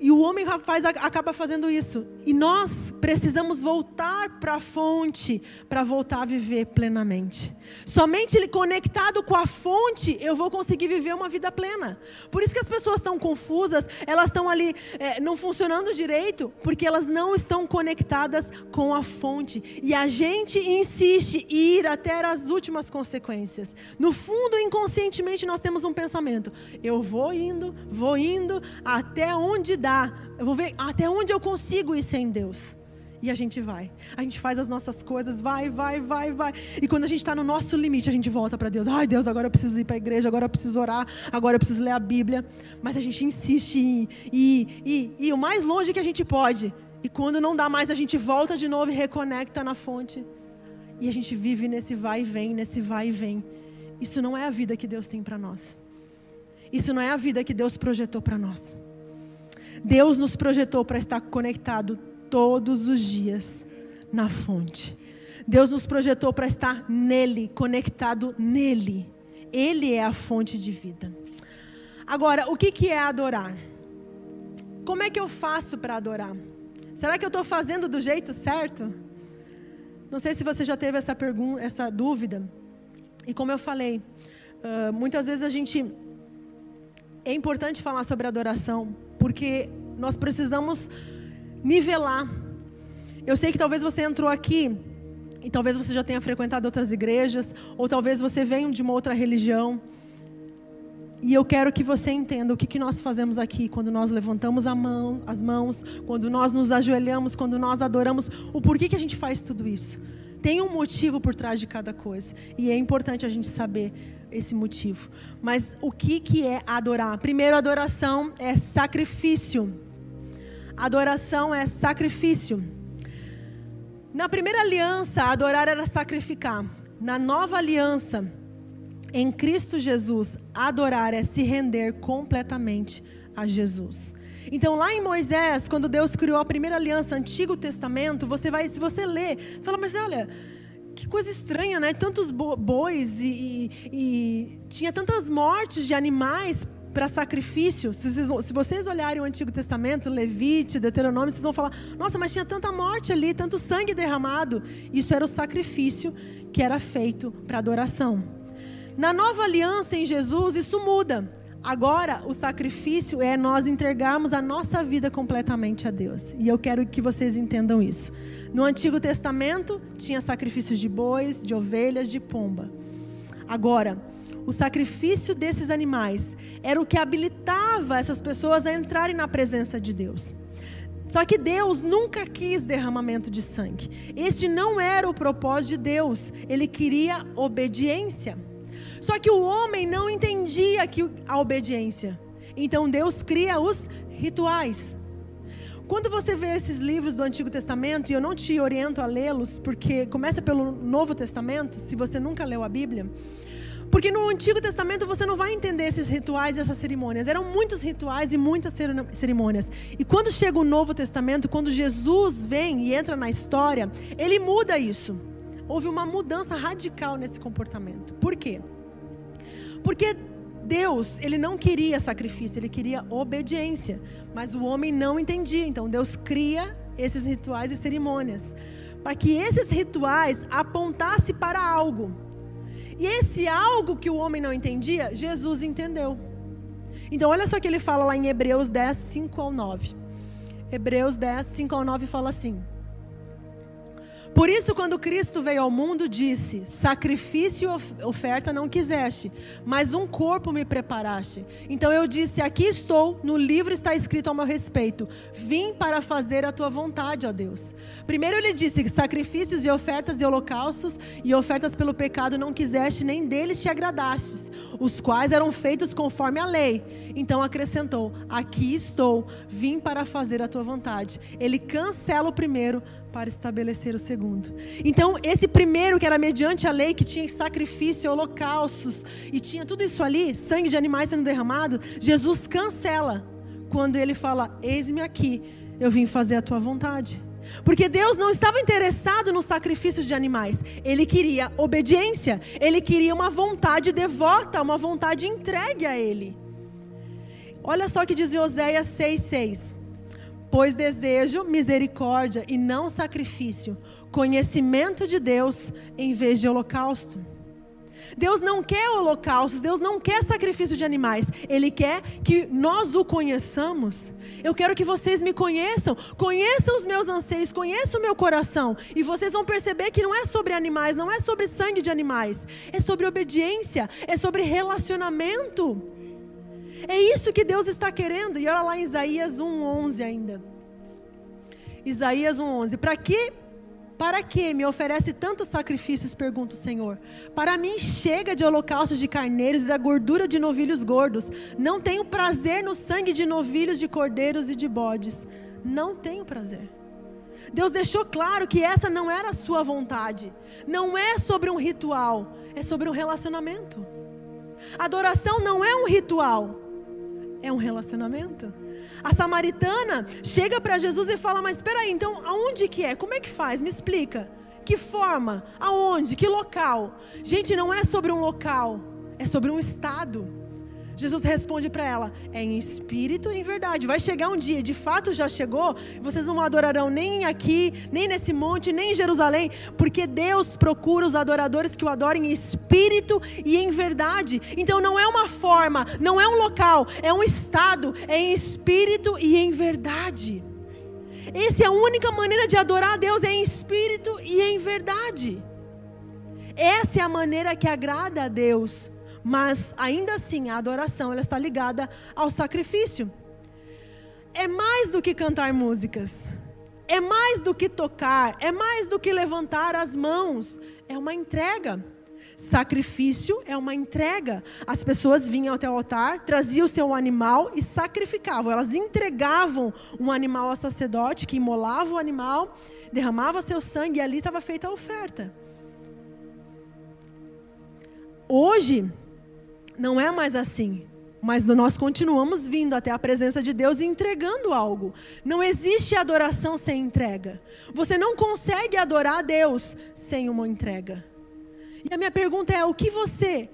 S1: E o homem faz, acaba fazendo isso. E nós, precisamos voltar para a fonte para voltar a viver plenamente. Somente conectado com a fonte eu vou conseguir viver uma vida plena. Por isso que as pessoas estão confusas, elas estão ali é, não funcionando direito, porque elas não estão conectadas com a fonte. E a gente insiste em ir até as últimas consequências. No fundo, inconscientemente, nós temos um pensamento: eu vou indo, vou indo até onde dá, eu vou ver até onde eu consigo ir sem Deus. E a gente vai. A gente faz as nossas coisas, vai, vai, vai, vai. E quando a gente está no nosso limite, a gente volta para Deus. Ai, Deus, agora eu preciso ir para a igreja, agora eu preciso orar, agora eu preciso ler a Bíblia. Mas a gente insiste em ir, ir, ir o mais longe que a gente pode. E quando não dá mais, a gente volta de novo e reconecta na fonte. E a gente vive nesse vai e vem, nesse vai e vem. Isso não é a vida que Deus tem para nós. Isso não é a vida que Deus projetou para nós. Deus nos projetou para estar conectado todos os dias na fonte. Deus nos projetou para estar nele, conectado nele. Ele é a fonte de vida. Agora, o que, que é adorar? Como é que eu faço para adorar? Será que eu estou fazendo do jeito certo? Não sei se você já teve essa pergunta, essa dúvida. E como eu falei, uh, muitas vezes a gente é importante falar sobre adoração, porque nós precisamos nivelar. Eu sei que talvez você entrou aqui e talvez você já tenha frequentado outras igrejas, ou talvez você venha de uma outra religião. E eu quero que você entenda o que, que nós fazemos aqui quando nós levantamos mão, as mãos, quando nós nos ajoelhamos, quando nós adoramos, o porquê que a gente faz tudo isso. Tem um motivo por trás de cada coisa. E é importante a gente saber esse motivo. Mas o que, que é adorar? Primeiro, adoração é sacrifício. Adoração é sacrifício. Na primeira aliança, adorar era sacrificar. Na nova aliança, em Cristo Jesus, adorar é se render completamente a Jesus. Então, lá em Moisés, quando Deus criou a primeira aliança, Antigo Testamento, você vai, se você ler, fala, mas olha, que coisa estranha, né? Tantos bois e, e, e tinha tantas mortes de animais para sacrifício. Se vocês, se vocês, olharem o Antigo Testamento, Levite, Deuteronômio, vocês vão falar: nossa, mas tinha tanta morte ali, tanto sangue derramado. Isso era o sacrifício que era feito para adoração. Na nova aliança em Jesus, isso muda. Agora, o sacrifício é nós entregarmos a nossa vida completamente a Deus. E eu quero que vocês entendam isso. No Antigo Testamento, tinha sacrifícios de bois, de ovelhas, de pomba. Agora, o sacrifício desses animais era o que habilitava essas pessoas a entrarem na presença de Deus. Só que Deus nunca quis derramamento de sangue. Este não era o propósito de Deus. Ele queria obediência. Só que o homem não entendia que a obediência. Então Deus cria os rituais. Quando você vê esses livros do Antigo Testamento, e eu não te oriento a lê-los, porque começa pelo Novo Testamento, se você nunca leu a Bíblia, porque no Antigo Testamento você não vai entender esses rituais e essas cerimônias. Eram muitos rituais e muitas cerimônias. E quando chega o Novo Testamento, quando Jesus vem e entra na história, ele muda isso. Houve uma mudança radical nesse comportamento. Por quê? Porque Deus, ele não queria sacrifício, ele queria obediência. Mas o homem não entendia. Então Deus cria esses rituais e cerimônias. Para que esses rituais apontassem para algo. E esse algo que o homem não entendia, Jesus entendeu. Então, olha só que ele fala lá em Hebreus 10, 5 ao 9. Hebreus 10, 5 ao 9 fala assim: por isso, quando Cristo veio ao mundo, disse: Sacrifício e oferta não quiseste, mas um corpo me preparaste. Então eu disse: Aqui estou, no livro está escrito ao meu respeito: Vim para fazer a tua vontade, ó Deus. Primeiro ele disse: Sacrifícios e ofertas e holocaustos e ofertas pelo pecado não quiseste, nem deles te agradastes, os quais eram feitos conforme a lei. Então acrescentou: Aqui estou, vim para fazer a tua vontade. Ele cancela o primeiro para estabelecer o segundo. Então, esse primeiro que era mediante a lei, que tinha sacrifício, holocaustos, e tinha tudo isso ali, sangue de animais sendo derramado, Jesus cancela quando ele fala: Eis-me aqui, eu vim fazer a tua vontade. Porque Deus não estava interessado no sacrifício de animais, ele queria obediência, ele queria uma vontade devota, uma vontade entregue a ele. Olha só o que diz Oséias 6,6. Pois desejo misericórdia e não sacrifício, conhecimento de Deus em vez de holocausto. Deus não quer holocaustos, Deus não quer sacrifício de animais, Ele quer que nós o conheçamos. Eu quero que vocês me conheçam, conheçam os meus anseios, conheçam o meu coração, e vocês vão perceber que não é sobre animais, não é sobre sangue de animais, é sobre obediência, é sobre relacionamento. É isso que Deus está querendo, e olha lá em Isaías 1,11 ainda. Isaías 1,11. Para que para que me oferece tantos sacrifícios? Pergunta o Senhor. Para mim chega de holocaustos de carneiros e da gordura de novilhos gordos. Não tenho prazer no sangue de novilhos, de cordeiros e de bodes. Não tenho prazer. Deus deixou claro que essa não era a sua vontade. Não é sobre um ritual, é sobre um relacionamento. Adoração não é um ritual, é um relacionamento. A samaritana chega para Jesus e fala: Mas espera aí, então aonde que é? Como é que faz? Me explica. Que forma? Aonde? Que local? Gente, não é sobre um local, é sobre um estado. Jesus responde para ela: é em espírito e em verdade. Vai chegar um dia, de fato já chegou, vocês não adorarão nem aqui, nem nesse monte, nem em Jerusalém, porque Deus procura os adoradores que o adorem em espírito e em verdade. Então não é uma forma, não é um local, é um estado, é em espírito e em verdade. Essa é a única maneira de adorar a Deus, é em espírito e em verdade. Essa é a maneira que agrada a Deus mas ainda assim a adoração ela está ligada ao sacrifício. É mais do que cantar músicas. É mais do que tocar, é mais do que levantar as mãos, é uma entrega. Sacrifício é uma entrega. As pessoas vinham até o altar, traziam o seu animal e sacrificavam. Elas entregavam um animal ao sacerdote, que imolava o animal, derramava seu sangue e ali estava feita a oferta. Hoje, não é mais assim. Mas nós continuamos vindo até a presença de Deus e entregando algo. Não existe adoração sem entrega. Você não consegue adorar a Deus sem uma entrega. E a minha pergunta é: o que você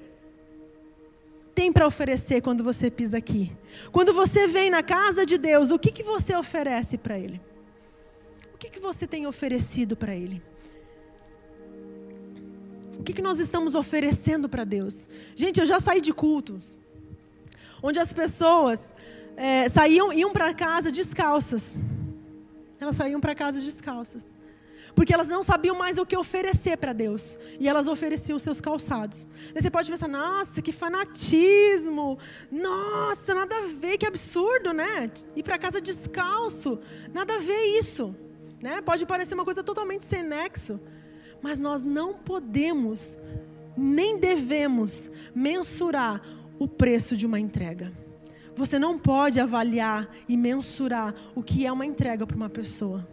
S1: tem para oferecer quando você pisa aqui? Quando você vem na casa de Deus, o que, que você oferece para Ele? O que, que você tem oferecido para Ele? O que, que nós estamos oferecendo para Deus? Gente, eu já saí de cultos onde as pessoas é, saíam, iam para casa descalças. Elas saíam para casa descalças. Porque elas não sabiam mais o que oferecer para Deus. E elas ofereciam os seus calçados. Aí você pode pensar, nossa, que fanatismo. Nossa, nada a ver, que absurdo, né? Ir para casa descalço. Nada a ver isso. Né? Pode parecer uma coisa totalmente sem nexo. Mas nós não podemos, nem devemos mensurar o preço de uma entrega. Você não pode avaliar e mensurar o que é uma entrega para uma pessoa.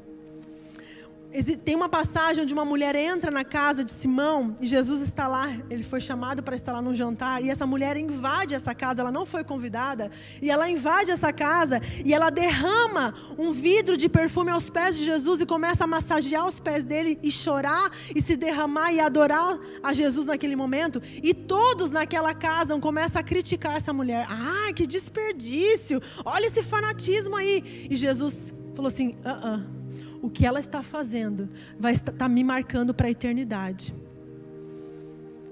S1: Tem uma passagem onde uma mulher entra na casa de Simão e Jesus está lá, ele foi chamado para estar lá no jantar, e essa mulher invade essa casa, ela não foi convidada, e ela invade essa casa e ela derrama um vidro de perfume aos pés de Jesus e começa a massagear os pés dele e chorar e se derramar e adorar a Jesus naquele momento. E todos naquela casa começam a criticar essa mulher. Ah, que desperdício! Olha esse fanatismo aí. E Jesus falou assim: ah, uh, -uh o que ela está fazendo vai estar tá me marcando para a eternidade.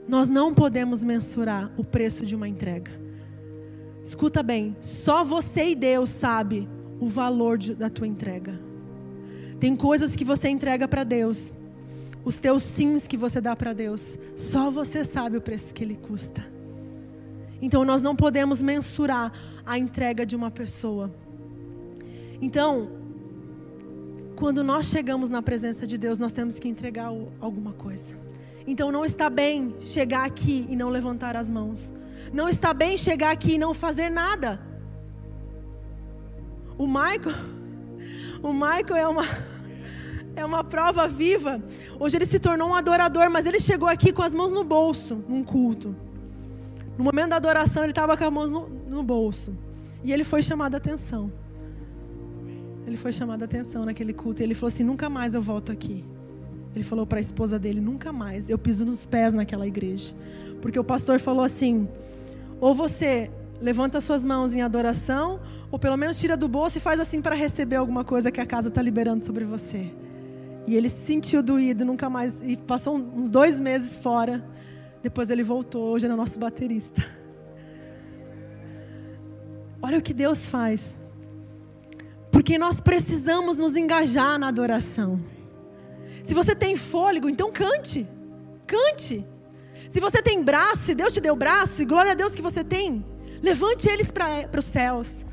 S1: Nós não podemos mensurar o preço de uma entrega. Escuta bem, só você e Deus sabe o valor de, da tua entrega. Tem coisas que você entrega para Deus, os teus sims que você dá para Deus, só você sabe o preço que ele custa. Então nós não podemos mensurar a entrega de uma pessoa. Então, quando nós chegamos na presença de Deus, nós temos que entregar alguma coisa. Então não está bem chegar aqui e não levantar as mãos. Não está bem chegar aqui e não fazer nada. O Michael, o Michael é uma é uma prova viva. Hoje ele se tornou um adorador, mas ele chegou aqui com as mãos no bolso, num culto. No momento da adoração, ele estava com as mãos no, no bolso. E ele foi chamado a atenção. Ele foi chamado a atenção naquele culto e ele falou assim: nunca mais eu volto aqui. Ele falou para a esposa dele: nunca mais eu piso nos pés naquela igreja. Porque o pastor falou assim: ou você levanta suas mãos em adoração, ou pelo menos tira do bolso e faz assim para receber alguma coisa que a casa está liberando sobre você. E ele se sentiu doído, nunca mais. E passou uns dois meses fora. Depois ele voltou, hoje ele é nosso baterista. Olha o que Deus faz. Porque nós precisamos nos engajar na adoração. Se você tem fôlego, então cante. Cante. Se você tem braço, se Deus te deu braço, e glória a Deus que você tem, levante eles para os céus.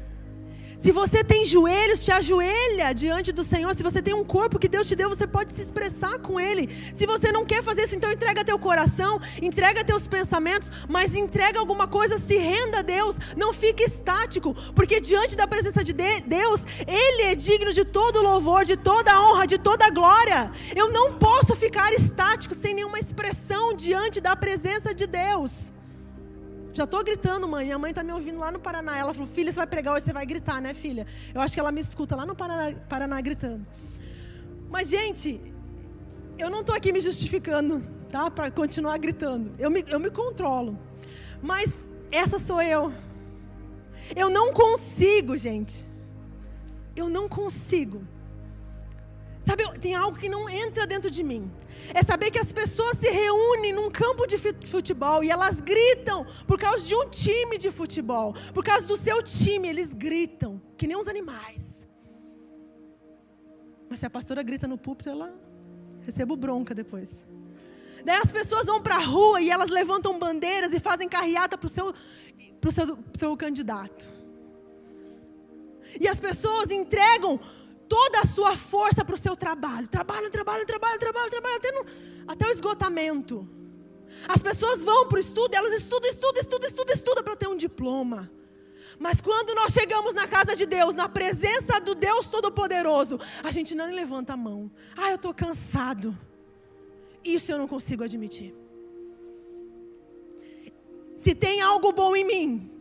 S1: Se você tem joelhos, te ajoelha diante do Senhor. Se você tem um corpo que Deus te deu, você pode se expressar com Ele. Se você não quer fazer isso, então entrega teu coração, entrega teus pensamentos, mas entrega alguma coisa, se renda a Deus. Não fique estático, porque diante da presença de Deus, Ele é digno de todo louvor, de toda honra, de toda glória. Eu não posso ficar estático sem nenhuma expressão diante da presença de Deus. Já estou gritando, mãe. Minha mãe está me ouvindo lá no Paraná. Ela falou: Filha, você vai pregar hoje, você vai gritar, né, filha? Eu acho que ela me escuta lá no Paraná, Paraná gritando. Mas, gente, eu não estou aqui me justificando, tá? Para continuar gritando. Eu me, eu me controlo. Mas essa sou eu. Eu não consigo, gente. Eu não consigo Sabe, tem algo que não entra dentro de mim. É saber que as pessoas se reúnem num campo de futebol e elas gritam por causa de um time de futebol. Por causa do seu time, eles gritam, que nem uns animais. Mas se a pastora grita no púlpito, ela recebe bronca depois. Daí as pessoas vão para a rua e elas levantam bandeiras e fazem carreata para o seu, pro seu, pro seu candidato. E as pessoas entregam toda a sua força para o seu trabalho. Trabalho, trabalho, trabalho, trabalho, trabalho, até, no, até o esgotamento. As pessoas vão para o estudo, elas estudam, estudam, estudam, estudam, estudam para ter um diploma. Mas quando nós chegamos na casa de Deus, na presença do Deus Todo-Poderoso, a gente não levanta a mão. Ah, eu estou cansado. Isso eu não consigo admitir. Se tem algo bom em mim,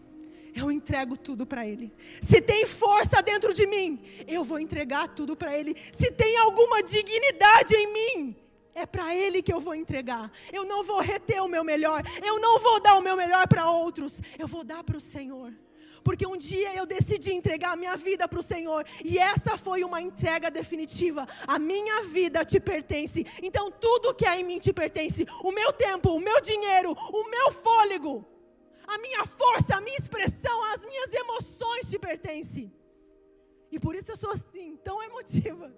S1: eu entrego tudo para Ele. Se tem força dentro de mim, eu vou entregar tudo para Ele. Se tem alguma dignidade em mim, é para Ele que eu vou entregar. Eu não vou reter o meu melhor. Eu não vou dar o meu melhor para outros. Eu vou dar para o Senhor. Porque um dia eu decidi entregar a minha vida para o Senhor. E essa foi uma entrega definitiva. A minha vida te pertence. Então tudo que há em mim te pertence. O meu tempo, o meu dinheiro, o meu fôlego a minha força, a minha expressão, as minhas emoções te pertencem. E por isso eu sou assim, tão emotiva.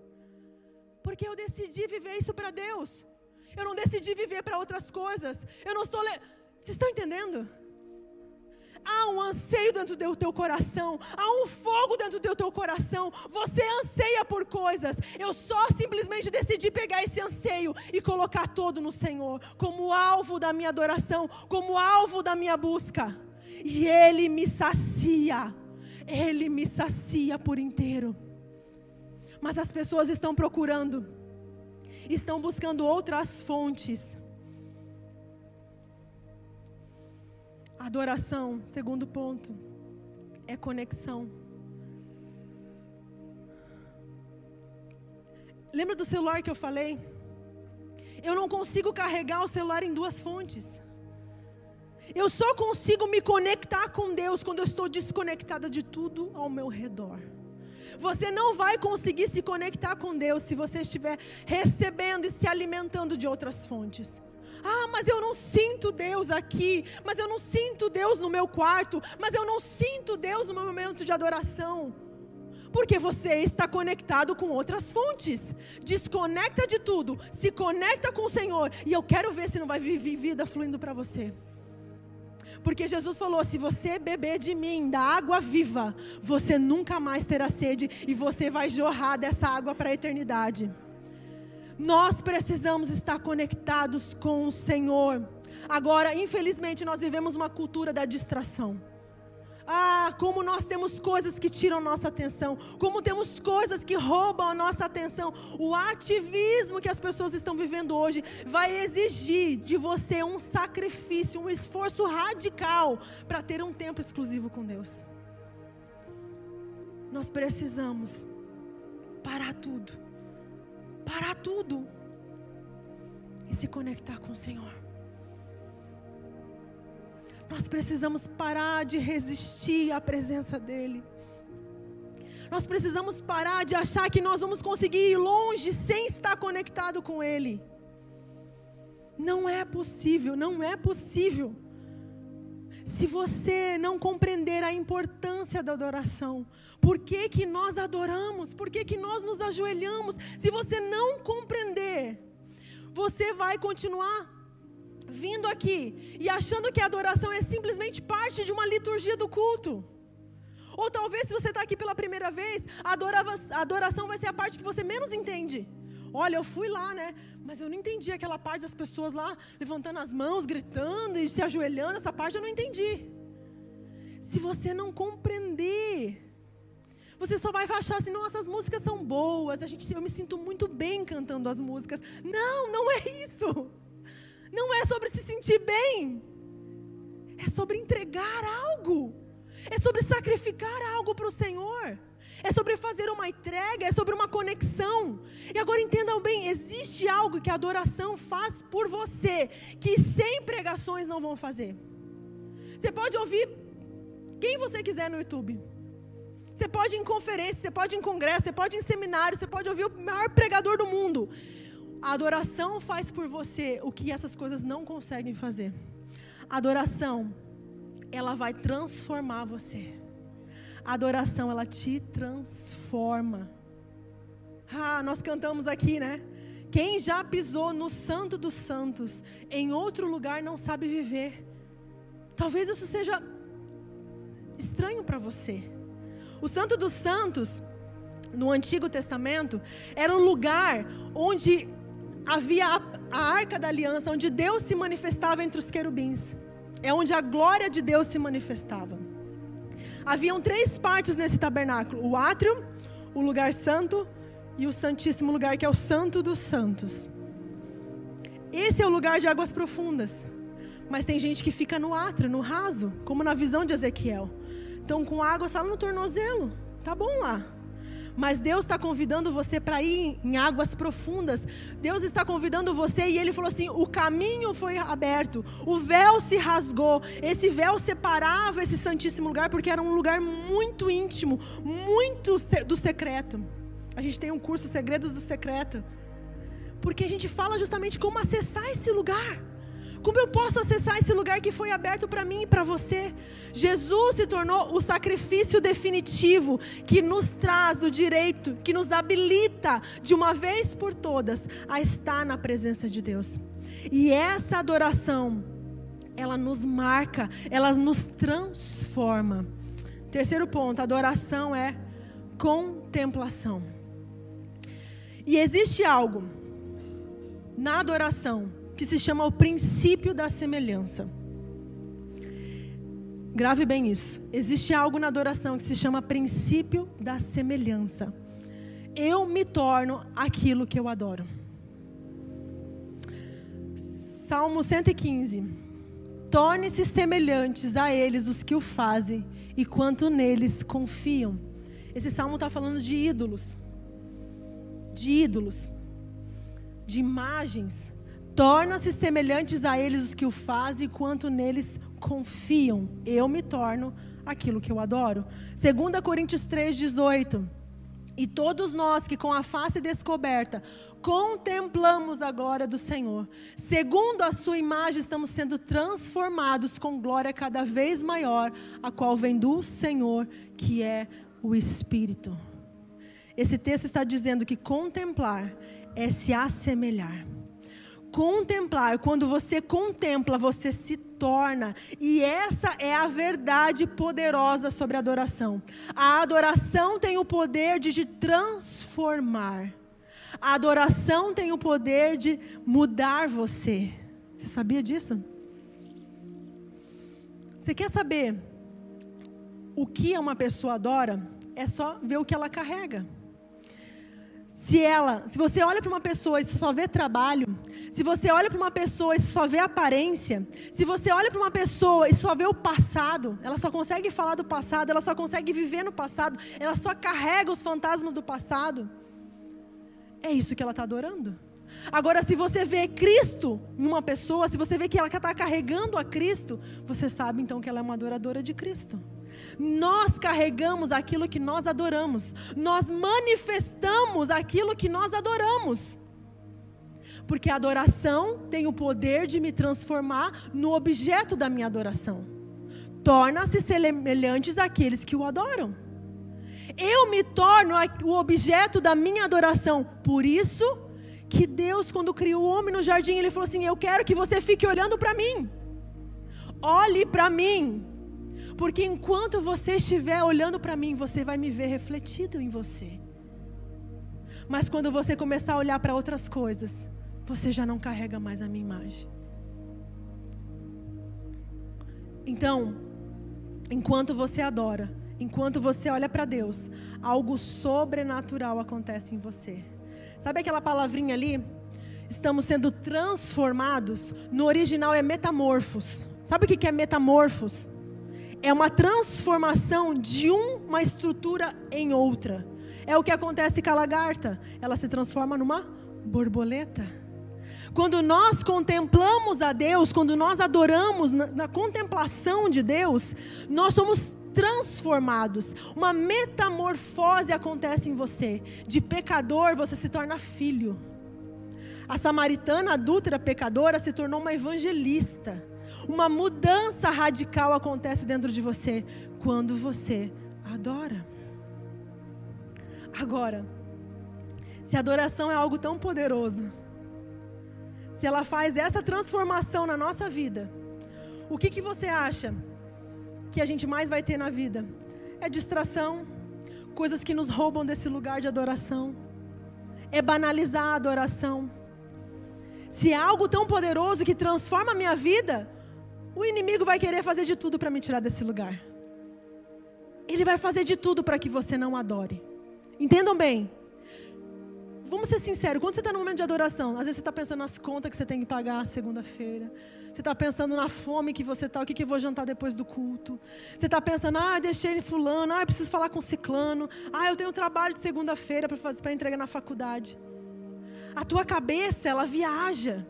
S1: Porque eu decidi viver isso para Deus. Eu não decidi viver para outras coisas. Eu não estou. Le... Vocês estão entendendo? Há um anseio dentro do teu coração, há um fogo dentro do teu coração. Você anseia por coisas. Eu só simplesmente decidi pegar esse anseio e colocar todo no Senhor, como alvo da minha adoração, como alvo da minha busca. E Ele me sacia, Ele me sacia por inteiro. Mas as pessoas estão procurando, estão buscando outras fontes Adoração, segundo ponto, é conexão. Lembra do celular que eu falei? Eu não consigo carregar o celular em duas fontes. Eu só consigo me conectar com Deus quando eu estou desconectada de tudo ao meu redor. Você não vai conseguir se conectar com Deus se você estiver recebendo e se alimentando de outras fontes. Ah, mas eu não sinto Deus aqui, mas eu não sinto Deus no meu quarto, mas eu não sinto Deus no meu momento de adoração. Porque você está conectado com outras fontes. Desconecta de tudo, se conecta com o Senhor, e eu quero ver se não vai vir vida fluindo para você. Porque Jesus falou: se você beber de mim, da água viva, você nunca mais terá sede e você vai jorrar dessa água para a eternidade. Nós precisamos estar conectados com o Senhor. Agora, infelizmente, nós vivemos uma cultura da distração. Ah, como nós temos coisas que tiram nossa atenção, como temos coisas que roubam a nossa atenção. O ativismo que as pessoas estão vivendo hoje vai exigir de você um sacrifício, um esforço radical para ter um tempo exclusivo com Deus. Nós precisamos parar tudo parar tudo e se conectar com o Senhor. Nós precisamos parar de resistir à presença dEle. Nós precisamos parar de achar que nós vamos conseguir ir longe sem estar conectado com Ele. Não é possível, não é possível. Se você não compreender a importância da adoração, por que, que nós adoramos, por que, que nós nos ajoelhamos, se você não compreender, você vai continuar vindo aqui e achando que a adoração é simplesmente parte de uma liturgia do culto. Ou talvez, se você está aqui pela primeira vez, a adoração vai ser a parte que você menos entende. Olha, eu fui lá, né? Mas eu não entendi aquela parte das pessoas lá levantando as mãos, gritando e se ajoelhando. Essa parte eu não entendi. Se você não compreender, você só vai achar assim: nossa, as músicas são boas. A gente, eu me sinto muito bem cantando as músicas. Não, não é isso. Não é sobre se sentir bem. É sobre entregar algo. É sobre sacrificar algo para o Senhor. É sobre fazer uma entrega, é sobre uma conexão. E agora entendam bem: existe algo que a adoração faz por você, que sem pregações não vão fazer. Você pode ouvir quem você quiser no YouTube. Você pode ir em conferência, você pode ir em congresso, você pode ir em seminário, você pode ouvir o maior pregador do mundo. A adoração faz por você o que essas coisas não conseguem fazer. A adoração ela vai transformar você. A adoração, ela te transforma. Ah, nós cantamos aqui, né? Quem já pisou no Santo dos Santos, em outro lugar não sabe viver. Talvez isso seja estranho para você. O Santo dos Santos, no Antigo Testamento, era um lugar onde havia a, a arca da aliança, onde Deus se manifestava entre os querubins é onde a glória de Deus se manifestava. Haviam três partes nesse tabernáculo: o átrio, o lugar santo e o santíssimo lugar, que é o santo dos santos. Esse é o lugar de águas profundas. Mas tem gente que fica no átrio, no raso, como na visão de Ezequiel. Então, com água só no tornozelo. Tá bom lá. Mas Deus está convidando você para ir em águas profundas. Deus está convidando você e Ele falou assim: o caminho foi aberto, o véu se rasgou. Esse véu separava esse santíssimo lugar porque era um lugar muito íntimo, muito do secreto. A gente tem um curso Segredos do Secreto. Porque a gente fala justamente como acessar esse lugar. Como eu posso acessar esse lugar que foi aberto para mim e para você? Jesus se tornou o sacrifício definitivo que nos traz o direito, que nos habilita de uma vez por todas a estar na presença de Deus. E essa adoração, ela nos marca, ela nos transforma. Terceiro ponto, adoração é contemplação. E existe algo na adoração que se chama o princípio da semelhança. Grave bem isso. Existe algo na adoração que se chama princípio da semelhança. Eu me torno aquilo que eu adoro. Salmo 115. Torne-se semelhantes a eles os que o fazem e quanto neles confiam. Esse salmo está falando de ídolos, de ídolos, de imagens Torna-se semelhantes a eles os que o fazem, quanto neles confiam. Eu me torno aquilo que eu adoro. 2 Coríntios 3,18. E todos nós que com a face descoberta contemplamos a glória do Senhor, segundo a sua imagem estamos sendo transformados com glória cada vez maior, a qual vem do Senhor, que é o Espírito. Esse texto está dizendo que contemplar é se assemelhar. Contemplar, quando você contempla, você se torna. E essa é a verdade poderosa sobre a adoração. A adoração tem o poder de te transformar. A adoração tem o poder de mudar você. Você sabia disso? Você quer saber o que uma pessoa adora? É só ver o que ela carrega. Se ela, se você olha para uma pessoa e só vê trabalho, se você olha para uma pessoa e só vê aparência, se você olha para uma pessoa e só vê o passado, ela só consegue falar do passado, ela só consegue viver no passado, ela só carrega os fantasmas do passado. É isso que ela está adorando. Agora, se você vê Cristo em uma pessoa, se você vê que ela está carregando a Cristo, você sabe então que ela é uma adoradora de Cristo. Nós carregamos aquilo que nós adoramos, nós manifestamos aquilo que nós adoramos. Porque a adoração tem o poder de me transformar no objeto da minha adoração. Torna-se semelhantes àqueles que o adoram. Eu me torno o objeto da minha adoração. Por isso que Deus, quando criou o homem no jardim, ele falou assim: Eu quero que você fique olhando para mim. Olhe para mim. Porque enquanto você estiver olhando para mim, você vai me ver refletido em você. Mas quando você começar a olhar para outras coisas, você já não carrega mais a minha imagem. Então, enquanto você adora, enquanto você olha para Deus, algo sobrenatural acontece em você. Sabe aquela palavrinha ali? Estamos sendo transformados. No original é metamorfos. Sabe o que é metamorfos? É uma transformação de uma estrutura em outra. É o que acontece com a lagarta. Ela se transforma numa borboleta. Quando nós contemplamos a Deus, quando nós adoramos na, na contemplação de Deus, nós somos transformados. Uma metamorfose acontece em você. De pecador você se torna filho. A samaritana adúltera pecadora se tornou uma evangelista. Uma mudança radical acontece dentro de você quando você adora. Agora, se adoração é algo tão poderoso, se ela faz essa transformação na nossa vida, o que, que você acha que a gente mais vai ter na vida? É distração, coisas que nos roubam desse lugar de adoração, é banalizar a adoração. Se é algo tão poderoso que transforma a minha vida, o inimigo vai querer fazer de tudo para me tirar desse lugar. Ele vai fazer de tudo para que você não adore. Entendam bem. Vamos ser sinceros, quando você está no momento de adoração, às vezes você está pensando nas contas que você tem que pagar segunda-feira. Você está pensando na fome que você está, o que, que eu vou jantar depois do culto. Você está pensando, ah, deixei fulano, ah, eu preciso falar com ciclano, ah, eu tenho trabalho de segunda-feira para entregar na faculdade. A tua cabeça, ela viaja.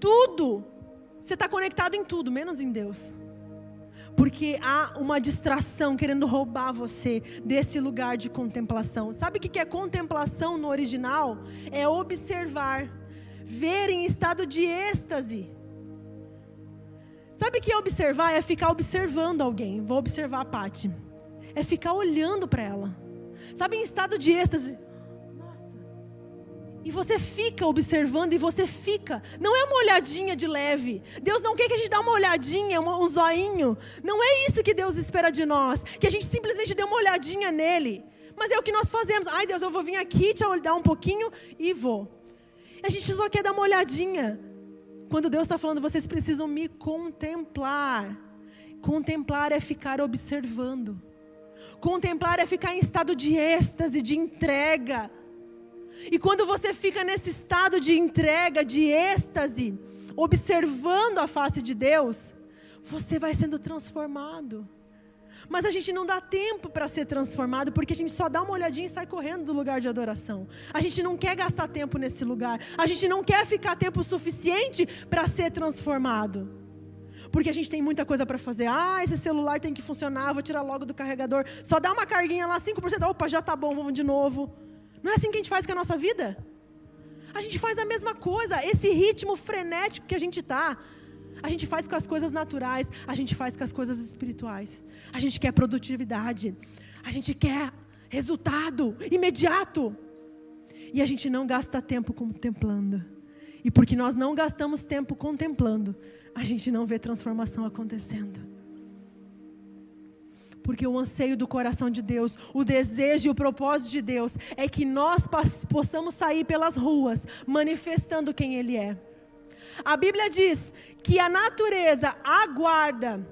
S1: Tudo você está conectado em tudo, menos em Deus. Porque há uma distração querendo roubar você desse lugar de contemplação. Sabe o que é contemplação no original? É observar, ver em estado de êxtase. Sabe o que é observar? É ficar observando alguém. Vou observar a Pati. É ficar olhando para ela. Sabe, em estado de êxtase. E você fica observando e você fica. Não é uma olhadinha de leve. Deus não quer que a gente dê uma olhadinha, um zoinho. Não é isso que Deus espera de nós. Que a gente simplesmente dê uma olhadinha nele. Mas é o que nós fazemos. Ai, Deus, eu vou vir aqui te olhar um pouquinho e vou. A gente só quer dar uma olhadinha. Quando Deus está falando, vocês precisam me contemplar. Contemplar é ficar observando. Contemplar é ficar em estado de êxtase, de entrega e quando você fica nesse estado de entrega, de êxtase, observando a face de Deus, você vai sendo transformado. Mas a gente não dá tempo para ser transformado, porque a gente só dá uma olhadinha e sai correndo do lugar de adoração. A gente não quer gastar tempo nesse lugar. A gente não quer ficar tempo suficiente para ser transformado. Porque a gente tem muita coisa para fazer. Ah, esse celular tem que funcionar, vou tirar logo do carregador. Só dá uma carguinha lá, 5%. Opa, já tá bom, vamos de novo. Não é assim que a gente faz com a nossa vida? A gente faz a mesma coisa, esse ritmo frenético que a gente está. A gente faz com as coisas naturais, a gente faz com as coisas espirituais. A gente quer produtividade, a gente quer resultado imediato. E a gente não gasta tempo contemplando. E porque nós não gastamos tempo contemplando, a gente não vê transformação acontecendo. Porque o anseio do coração de Deus, o desejo e o propósito de Deus é que nós possamos sair pelas ruas manifestando quem Ele é. A Bíblia diz que a natureza aguarda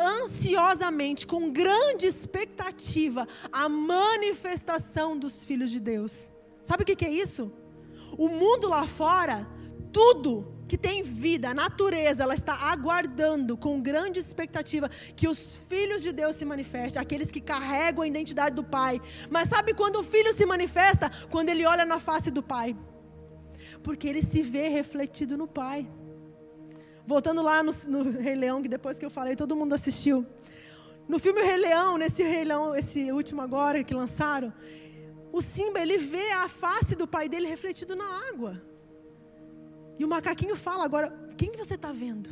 S1: ansiosamente, com grande expectativa, a manifestação dos filhos de Deus. Sabe o que é isso? O mundo lá fora, tudo que tem vida, a natureza, ela está aguardando com grande expectativa que os filhos de Deus se manifestem, aqueles que carregam a identidade do Pai. Mas sabe quando o filho se manifesta? Quando ele olha na face do Pai. Porque ele se vê refletido no Pai. Voltando lá no, no Rei Leão, que depois que eu falei, todo mundo assistiu. No filme Rei Leão, nesse Rei Leão, esse último agora que lançaram, o Simba, ele vê a face do pai dele refletido na água. E o macaquinho fala: agora, quem você está vendo?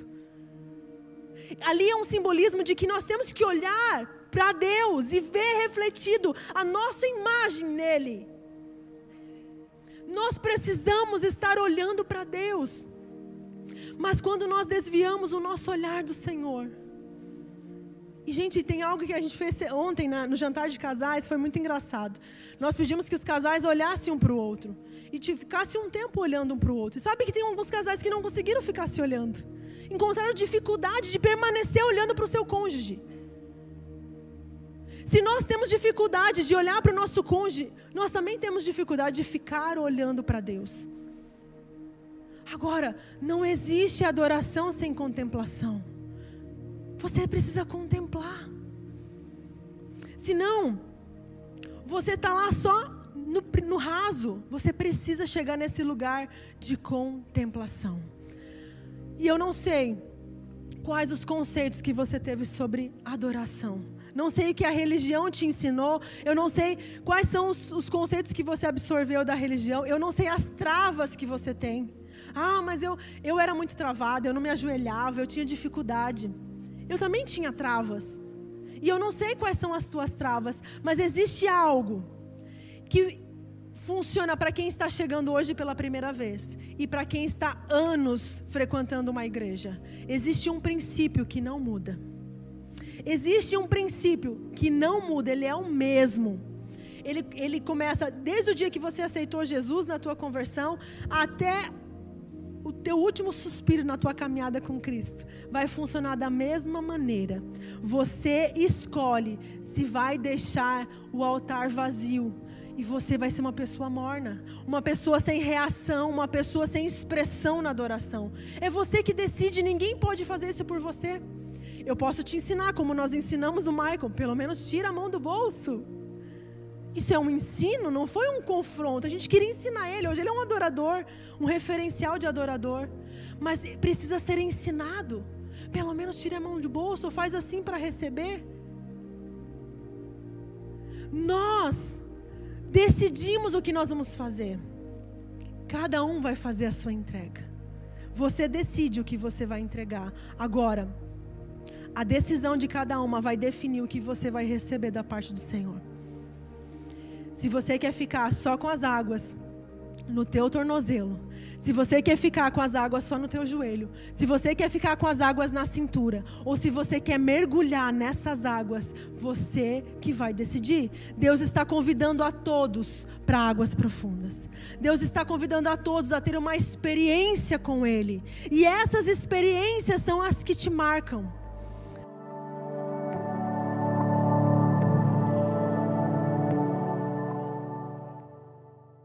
S1: Ali é um simbolismo de que nós temos que olhar para Deus e ver refletido a nossa imagem nele. Nós precisamos estar olhando para Deus. Mas quando nós desviamos o nosso olhar do Senhor, e, gente, tem algo que a gente fez ontem no jantar de casais, foi muito engraçado. Nós pedimos que os casais olhassem um para o outro. E ficassem um tempo olhando um para o outro. E sabe que tem alguns casais que não conseguiram ficar se olhando. Encontraram dificuldade de permanecer olhando para o seu cônjuge. Se nós temos dificuldade de olhar para o nosso cônjuge, nós também temos dificuldade de ficar olhando para Deus. Agora, não existe adoração sem contemplação. Você precisa contemplar. Senão, você está lá só no, no raso. Você precisa chegar nesse lugar de contemplação. E eu não sei quais os conceitos que você teve sobre adoração. Não sei o que a religião te ensinou. Eu não sei quais são os, os, conceitos que você absorveu da religião. Eu não sei as travas que você tem. Ah, mas eu, eu era muito travada, eu não me ajoelhava, eu tinha dificuldade. Eu também tinha travas. E eu não sei quais são as suas travas, mas existe algo que funciona para quem está chegando hoje pela primeira vez e para quem está anos frequentando uma igreja. Existe um princípio que não muda. Existe um princípio que não muda, ele é o mesmo. Ele, ele começa desde o dia que você aceitou Jesus na tua conversão até o teu último suspiro na tua caminhada com Cristo vai funcionar da mesma maneira. Você escolhe se vai deixar o altar vazio e você vai ser uma pessoa morna, uma pessoa sem reação, uma pessoa sem expressão na adoração. É você que decide, ninguém pode fazer isso por você. Eu posso te ensinar como nós ensinamos o Michael, pelo menos tira a mão do bolso. Isso é um ensino, não foi um confronto. A gente queria ensinar ele. Hoje ele é um adorador, um referencial de adorador. Mas precisa ser ensinado. Pelo menos tire a mão de bolso, faz assim para receber. Nós decidimos o que nós vamos fazer. Cada um vai fazer a sua entrega. Você decide o que você vai entregar. Agora, a decisão de cada uma vai definir o que você vai receber da parte do Senhor. Se você quer ficar só com as águas no teu tornozelo, se você quer ficar com as águas só no teu joelho, se você quer ficar com as águas na cintura, ou se você quer mergulhar nessas águas, você que vai decidir. Deus está convidando a todos para águas profundas. Deus está convidando a todos a ter uma experiência com Ele. E essas experiências são as que te marcam.